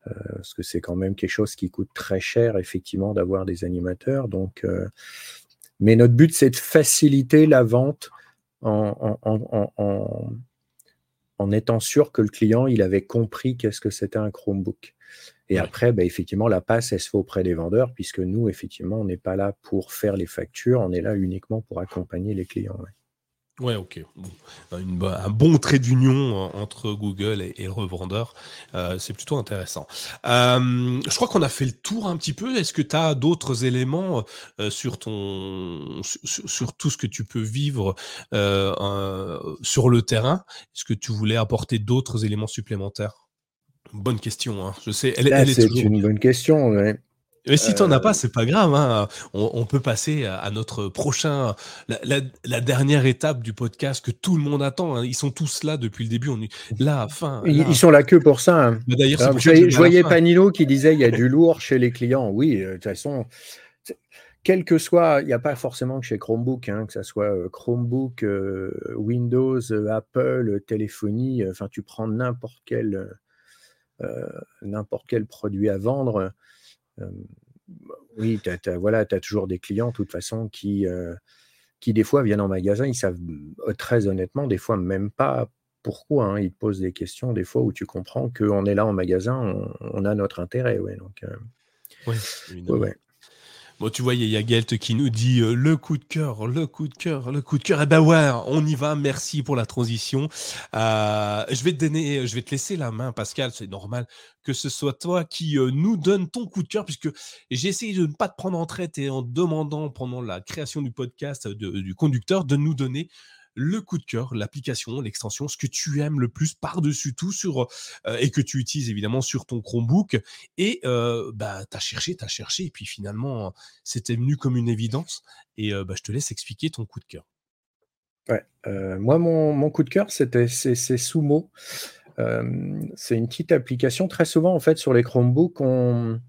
[SPEAKER 2] Euh, parce que c'est quand même quelque chose qui coûte très cher, effectivement, d'avoir des animateurs. Donc, euh, mais notre but, c'est de faciliter la vente en, en, étant sûr que le client, il avait compris qu'est-ce que c'était un Chromebook. Et après, bah, effectivement, la passe, elle se fait auprès des vendeurs, puisque nous, effectivement, on n'est pas là pour faire les factures, on est là uniquement pour accompagner les clients.
[SPEAKER 1] Ouais, ok. un bon trait d'union euh, entre Google et, le revendeur, euh, c'est plutôt intéressant. Euh, je crois qu'on a fait le tour un petit peu. Est-ce que tu as d'autres éléments sur ton, sur, tout ce que tu peux vivre sur le terrain? Est-ce que tu voulais apporter d'autres éléments supplémentaires? Bonne question. Hein. Je sais.
[SPEAKER 2] Elle, c'est une bonne question. Ouais.
[SPEAKER 1] Mais si tu n'en as pas, c'est pas grave. Hein. On, peut passer à, notre prochain, la, dernière étape du podcast que tout le monde attend. Hein. Ils sont tous là depuis le début. On est là, fin.
[SPEAKER 2] Ils, sont là que pour ça. Hein. D'ailleurs, je, voyais Panino qui disait il y a du lourd chez les clients. Oui, euh, de toute façon, quel que soit, il n'y a pas forcément que chez Chromebook, que ce soit euh, Chromebook, euh, Windows, Apple, téléphonie. Enfin, tu prends n'importe quel n'importe quel produit à vendre oui, tu as, voilà, as toujours des clients, de toute façon, qui, qui des fois viennent en magasin, ils savent très honnêtement, des fois même pas pourquoi. Hein, ils te posent des questions, des fois où tu comprends qu'on est là en magasin, on, a notre intérêt. Ouais, donc,
[SPEAKER 1] ouais, Bon, tu vois, il y a Gelt qui nous dit euh, le coup de cœur, le coup de cœur, le coup de cœur. Eh ben ouais, on y va. Merci pour la transition. Euh, je vais te donner, je vais te laisser la main, Pascal. C'est normal que ce soit toi qui euh, nous donne ton coup de cœur, puisque j'ai essayé de ne pas te prendre en traite et en demandant pendant la création du podcast du conducteur de nous donner le coup de cœur, l'application, l'extension, ce que tu aimes le plus par-dessus tout sur et que tu utilises évidemment sur ton Chromebook. Et bah, tu as cherché, tu as cherché, et puis finalement, c'était venu comme une évidence. Et bah, je te laisse expliquer ton coup de cœur.
[SPEAKER 2] Ouais, moi, mon, mon, coup de cœur, c'était c'est Sumo. c'est une petite application. Très souvent, en fait, sur les Chromebooks, on,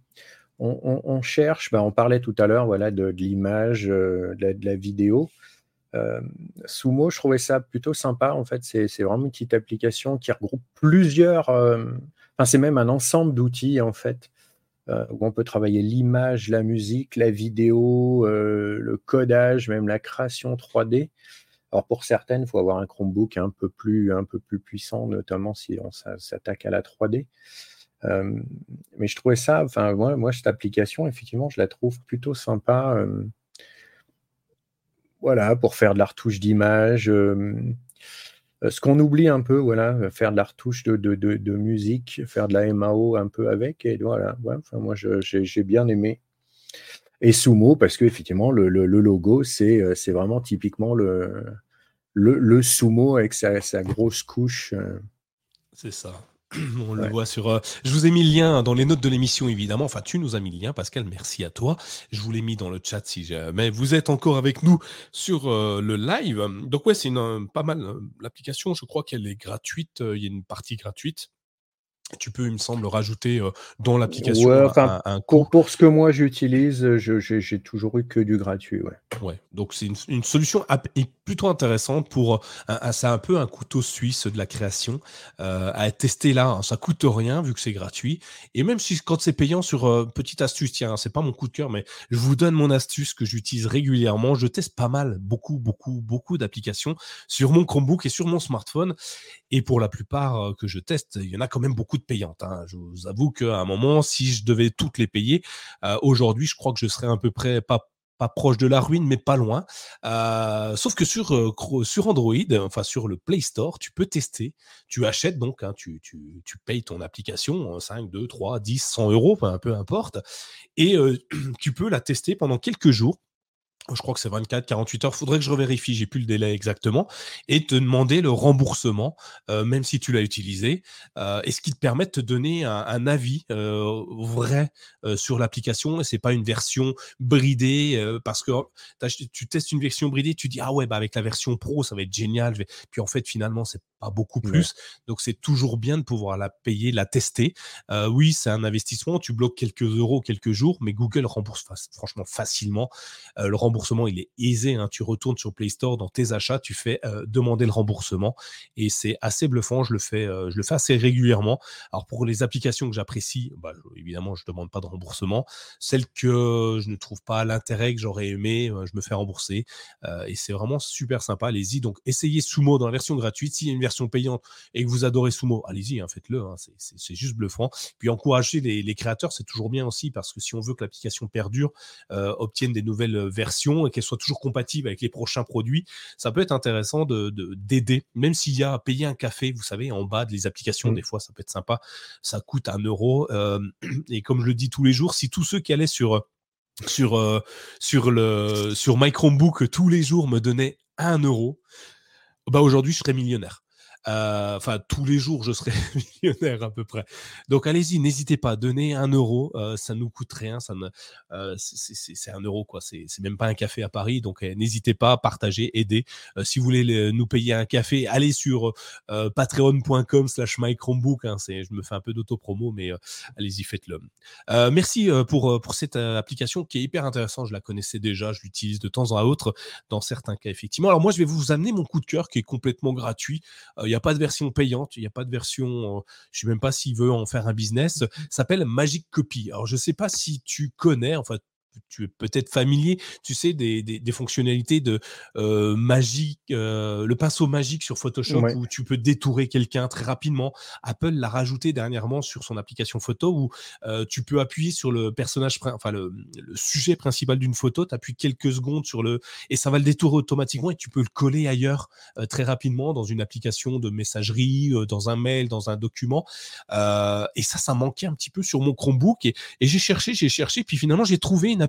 [SPEAKER 2] on, cherche, bah, on parlait tout à l'heure voilà, de, l'image, de, la vidéo. Sumo, je trouvais ça plutôt sympa. En fait, c'est vraiment une petite application qui regroupe plusieurs. enfin, c'est même un ensemble d'outils en fait où on peut travailler l'image, la musique, la vidéo, le codage, même la création 3D. Alors pour certaines, il faut avoir un Chromebook un peu plus, un peu plus puissant, notamment si on s'attaque à la 3D. mais je trouvais ça, enfin moi, moi, cette application, effectivement, je la trouve plutôt sympa. Voilà, pour faire de la retouche d'image. ce qu'on oublie un peu, voilà, faire de la retouche de, de, musique, faire de la MAO un peu avec. Et voilà, moi, j'ai bien aimé. Et Sumo, parce qu'effectivement, le, le, logo, c'est vraiment typiquement le, le, sumo avec sa, grosse couche.
[SPEAKER 1] C'est ça. (clears throat) On le voit sur. Euh, je vous ai mis le lien dans les notes de l'émission, évidemment. Enfin, tu nous as mis le lien, Pascal. Merci à toi. Je vous l'ai mis dans le chat si jamais vous êtes encore avec nous sur euh, le live. Donc, ouais, c'est pas mal. Euh, l'application, je crois qu'elle est gratuite. Il y a une partie gratuite. Tu peux, il me semble, rajouter dans l'application
[SPEAKER 2] un, cours. Pour, ce que moi j'utilise, j'ai toujours eu que du gratuit. Ouais.
[SPEAKER 1] ouais donc c'est une, solution plutôt intéressante pour. c'est un peu un couteau suisse de la création à tester là. Hein, ça coûte rien vu que c'est gratuit. Et même si quand c'est payant sur petite astuce, tiens, c'est pas mon coup de cœur, mais je vous donne mon astuce que j'utilise régulièrement. Je teste pas mal, beaucoup, beaucoup, beaucoup d'applications sur mon Chromebook et sur mon smartphone. Et pour la plupart que je teste, il y en a quand même beaucoup payante. Hein. Je vous avoue qu'à un moment, si je devais toutes les payer, euh, aujourd'hui, je crois que je serais un peu près pas pas proche de la ruine, mais pas loin. Euh, sauf que sur, euh, sur Android, enfin sur le Play Store, tu peux tester. Tu achètes donc, hein, tu, tu, tu, payes ton application 5, 2, 3, 10, 100 euros, peu importe. Et (clears throat) tu peux la tester pendant quelques jours je crois que c'est 24, 48 heures. Faudrait que je revérifie, j'ai plus le délai exactement, et te demander le remboursement, euh, même si tu l'as utilisé, euh, et ce qui te permet de te donner un, avis euh, vrai sur l'application? Et c'est pas une version bridée, parce que tu testes une version bridée, tu dis ah ouais bah avec la version pro ça va être génial. Puis en fait finalement c'est pas beaucoup plus, donc c'est toujours bien de pouvoir la payer, la tester. oui c'est un investissement, tu bloques quelques euros, quelques jours, mais Google rembourse franchement facilement le remboursement remboursement, il est aisé. Hein. Tu retournes sur Play Store dans tes achats, tu fais euh, demander le remboursement et c'est assez bluffant. Je le fais, euh, je le fais assez régulièrement. Alors pour les applications que j'apprécie, bah, évidemment, je demande pas de remboursement. Celles que je ne trouve pas l'intérêt que j'aurais aimé, euh, je me fais rembourser et c'est vraiment super sympa. Allez-y. Donc essayez Sumo dans la version gratuite. S'il y a une version payante et que vous adorez Sumo, allez-y, hein, faites-le. Hein. c'est juste bluffant. Puis encourager les, les créateurs, c'est toujours bien aussi parce que si on veut que l'application perdure, obtienne des nouvelles versions et qu'elle soit toujours compatible avec les prochains produits, ça peut être intéressant de d'aider, même s'il y a à payer un café, vous savez, en bas des applications, mmh. des fois, ça peut être sympa, ça coûte un euro. (clears throat) et comme je le dis tous les jours, si tous ceux qui allaient sur sur sur le sur My Chromebook tous les jours me donnaient un euro, bah aujourd'hui je serais millionnaire. Euh, enfin, tous les jours, je serai (laughs) millionnaire à peu près. Donc, allez-y, n'hésitez pas, donnez un euro, euh, ça nous coûte rien, ça euh, c'est un euro quoi. C'est même pas un café à Paris, donc n'hésitez pas, à partager, aider. si vous voulez nous payer un café, allez sur patreon.com/slash mychromebook. Hein, je me fais un peu d'auto-promo, mais allez-y, faites-le. merci pour pour cette application qui est hyper intéressante. Je la connaissais déjà, je l'utilise de temps en autre dans certains cas effectivement. Alors moi, je vais vous amener mon coup de cœur qui est complètement gratuit. Il n'y a pas de version payante, il n'y a pas de version, euh, je ne sais même pas s'il veut en faire un business, s'appelle Magic Copy. Alors je ne sais pas si tu connais, enfin tu es peut-être familier, tu sais, des, des, fonctionnalités de euh, magique, euh, le pinceau magique sur Photoshop où tu peux détourer quelqu'un très rapidement. Apple l'a rajouté dernièrement sur son application photo où euh, tu peux appuyer sur le personnage, enfin le, sujet principal d'une photo, tu appuies quelques secondes sur le et ça va le détourer automatiquement et tu peux le coller ailleurs très rapidement dans une application de messagerie, dans un mail, dans un document. et ça, ça manquait un petit peu sur mon Chromebook et, et j'ai cherché, j'ai cherché, puis finalement j'ai trouvé une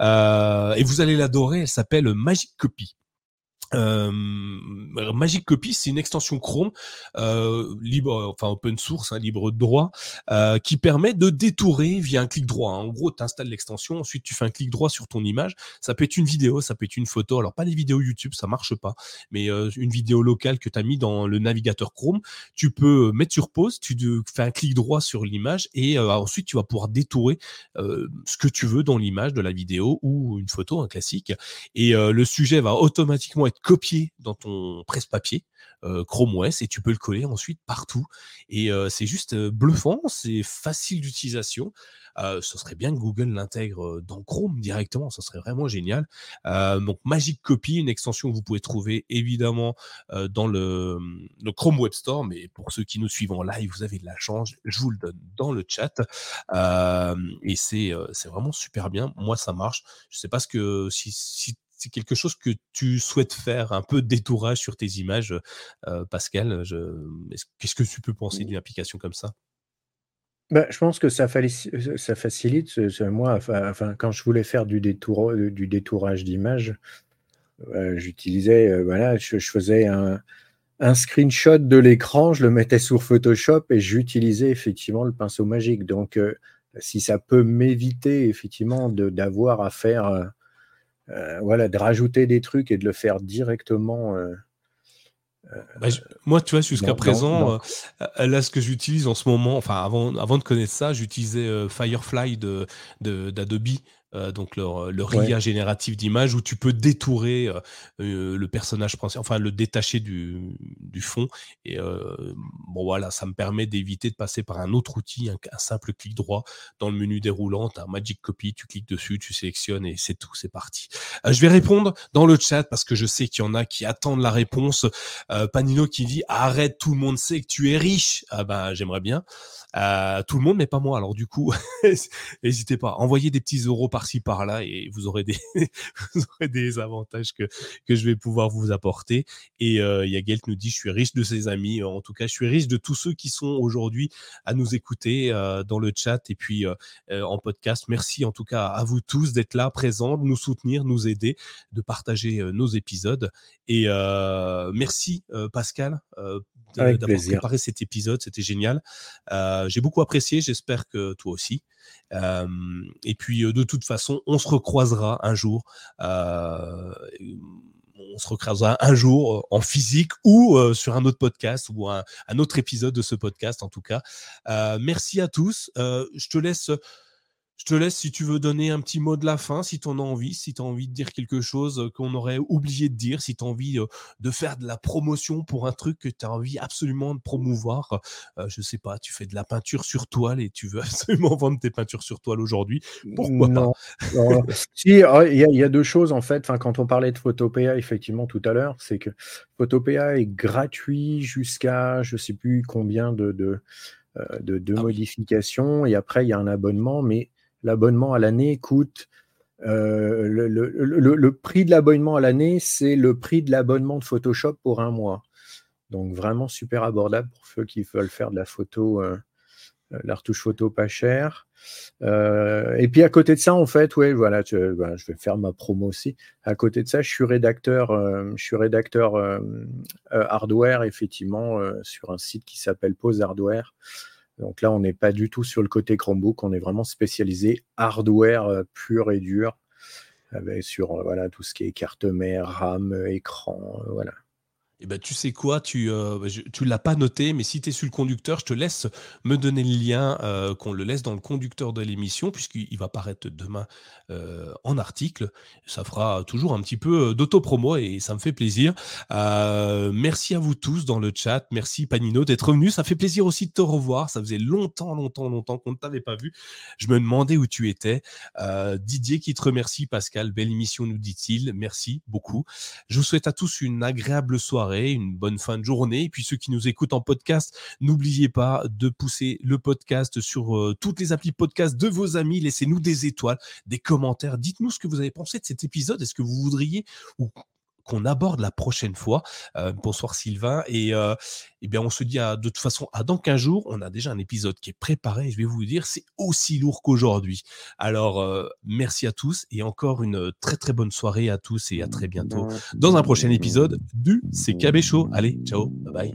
[SPEAKER 1] euh, et vous allez l'adorer. Elle s'appelle Magic Copy. Euh, Magic Copy, c'est une extension Chrome euh, libre, enfin open source, hein, libre de droit, euh, qui permet de détourer via un clic droit. En gros, tu installes l'extension, ensuite tu fais un clic droit sur ton image. Ça peut être une vidéo, ça peut être une photo. Alors pas les vidéos YouTube, ça marche pas, mais euh, une vidéo locale que tu as mis dans le navigateur Chrome, tu peux mettre sur pause, tu fais un clic droit sur l'image et euh, ensuite tu vas pouvoir détourer ce que tu veux dans l'image de la vidéo ou une photo, un classique. Et le sujet va automatiquement être copié dans ton presse-papier euh, Chrome OS et tu peux le coller ensuite partout. Et euh, c'est juste euh, bluffant, c'est facile d'utilisation. ce serait bien que Google l'intègre dans Chrome directement, ça serait vraiment génial. donc Magic Copy, une extension que vous pouvez trouver évidemment dans le, Chrome Web Store, mais pour ceux qui nous suivent en live, vous avez de la chance, je vous le donne dans le chat. et c'est vraiment super bien. Moi, ça marche. Je sais pas ce que si, si c'est quelque chose que tu souhaites faire, un peu de détourage sur tes images, euh, Pascal. Qu'est-ce que tu peux penser d'une application comme ça?
[SPEAKER 2] Bah, je pense que ça, ça facilite. Moi, enfin, quand je voulais faire du, détour, du détourage d'images, euh, j'utilisais, euh, voilà, je, faisais un, un, screenshot de l'écran, je le mettais sur Photoshop et j'utilisais effectivement le pinceau magique. Donc, si ça peut m'éviter effectivement d'avoir à faire euh, voilà, de rajouter des trucs et de le faire directement. Euh,
[SPEAKER 1] bah, moi, tu vois, jusqu'à présent, euh, là, ce que j'utilise en ce moment, enfin, avant, avant de connaître ça, j'utilisais Firefly d'Adobe. De, euh, donc leur, le RIA génératif d'image où tu peux détourer euh, euh, le personnage principal, enfin le détacher du, du fond. Et bon voilà, ça me permet d'éviter de passer par un autre outil, un, simple clic droit dans le menu déroulant. Tu as Magic Copy, tu cliques dessus, tu sélectionnes et c'est tout, c'est parti. je vais répondre dans le chat parce que je sais qu'il y en a qui attendent la réponse. Panino qui dit arrête, tout le monde sait que tu es riche. Ah ben j'aimerais bien. tout le monde, mais pas moi. Alors du coup, (laughs) n'hésitez pas, envoyez des petits euros par par-ci par-là et vous aurez des, (laughs) vous aurez des avantages que, que je vais pouvoir vous apporter. Et euh, Yagel nous dit, je suis riche de ses amis. En tout cas, je suis riche de tous ceux qui sont aujourd'hui à nous écouter euh, dans le chat et puis euh, euh, en podcast. Merci en tout cas à vous tous d'être là, présents, de nous soutenir, nous aider, de partager nos épisodes. Et merci Pascal d'avoir préparé cet épisode. C'était génial. J'ai beaucoup apprécié. J'espère que toi aussi et puis, de toute façon, on se recroisera un jour. on se recroisera un jour en physique ou sur un autre podcast ou un, un, autre épisode de ce podcast en tout cas. merci à tous. je te laisse je te laisse si tu veux donner un petit mot de la fin, si tu en as envie, si tu as envie de dire quelque chose euh, qu'on aurait oublié de dire, si tu as envie euh, de faire de la promotion pour un truc que tu as envie absolument de promouvoir. Euh, je sais pas, tu fais de la peinture sur toile et tu veux (laughs) absolument vendre tes peintures sur toile aujourd'hui. Pourquoi
[SPEAKER 2] pas? (laughs) Si, ah, il y, a deux choses en fait. Enfin, quand on parlait de Photopea, effectivement, tout à l'heure, c'est que Photopea est gratuit jusqu'à je sais plus combien de, de, de, ah modifications. Et après, il y a un abonnement, mais l'abonnement à l'année coûte. Euh, le, prix de l'abonnement à l'année, c'est le prix de l'abonnement de Photoshop pour un mois. Donc vraiment super abordable pour ceux qui veulent faire de la photo, euh, euh, la retouche photo pas cher. et puis à côté de ça, en fait, ouais, voilà, ben, je vais faire ma promo aussi. À côté de ça, je suis rédacteur, je suis rédacteur hardware, effectivement, sur un site qui s'appelle Pose Hardware. Donc là, on n'est pas du tout sur le côté Chromebook, on est vraiment spécialisé hardware euh, pur et dur, sur euh, voilà, tout ce qui est carte mère, RAM, écran, euh, voilà.
[SPEAKER 1] Eh ben, tu sais quoi, tu ne tu l'as pas noté, mais si tu es sur le conducteur, je te laisse me donner le lien, qu'on le laisse dans le conducteur de l'émission, puisqu'il va paraître demain en article. Ça fera toujours un petit peu d'autopromo et ça me fait plaisir. merci à vous tous dans le chat. Merci Panino d'être venu. Ça fait plaisir aussi de te revoir. Ça faisait longtemps, longtemps, longtemps qu'on ne t'avait pas vu. Je me demandais où tu étais. Didier qui te remercie, Pascal. Belle émission, nous dit-il. Merci beaucoup. Je vous souhaite à tous une agréable soirée une bonne fin de journée. Et puis ceux qui nous écoutent en podcast, n'oubliez pas de pousser le podcast sur euh, toutes les applis podcast de vos amis. Laissez-nous des étoiles, des commentaires. Dites-nous ce que vous avez pensé de cet épisode. Est-ce que vous voudriez ou qu'on aborde la prochaine fois. bonsoir Sylvain. Et, eh bien, on se dit à, de toute façon à dans 15 jours. On a déjà un épisode qui est préparé. Je vais vous dire, c'est aussi lourd qu'aujourd'hui. Alors, merci à tous et encore une très très bonne soirée à tous et à très bientôt dans un prochain épisode du CKB Show. Allez, ciao, bye bye.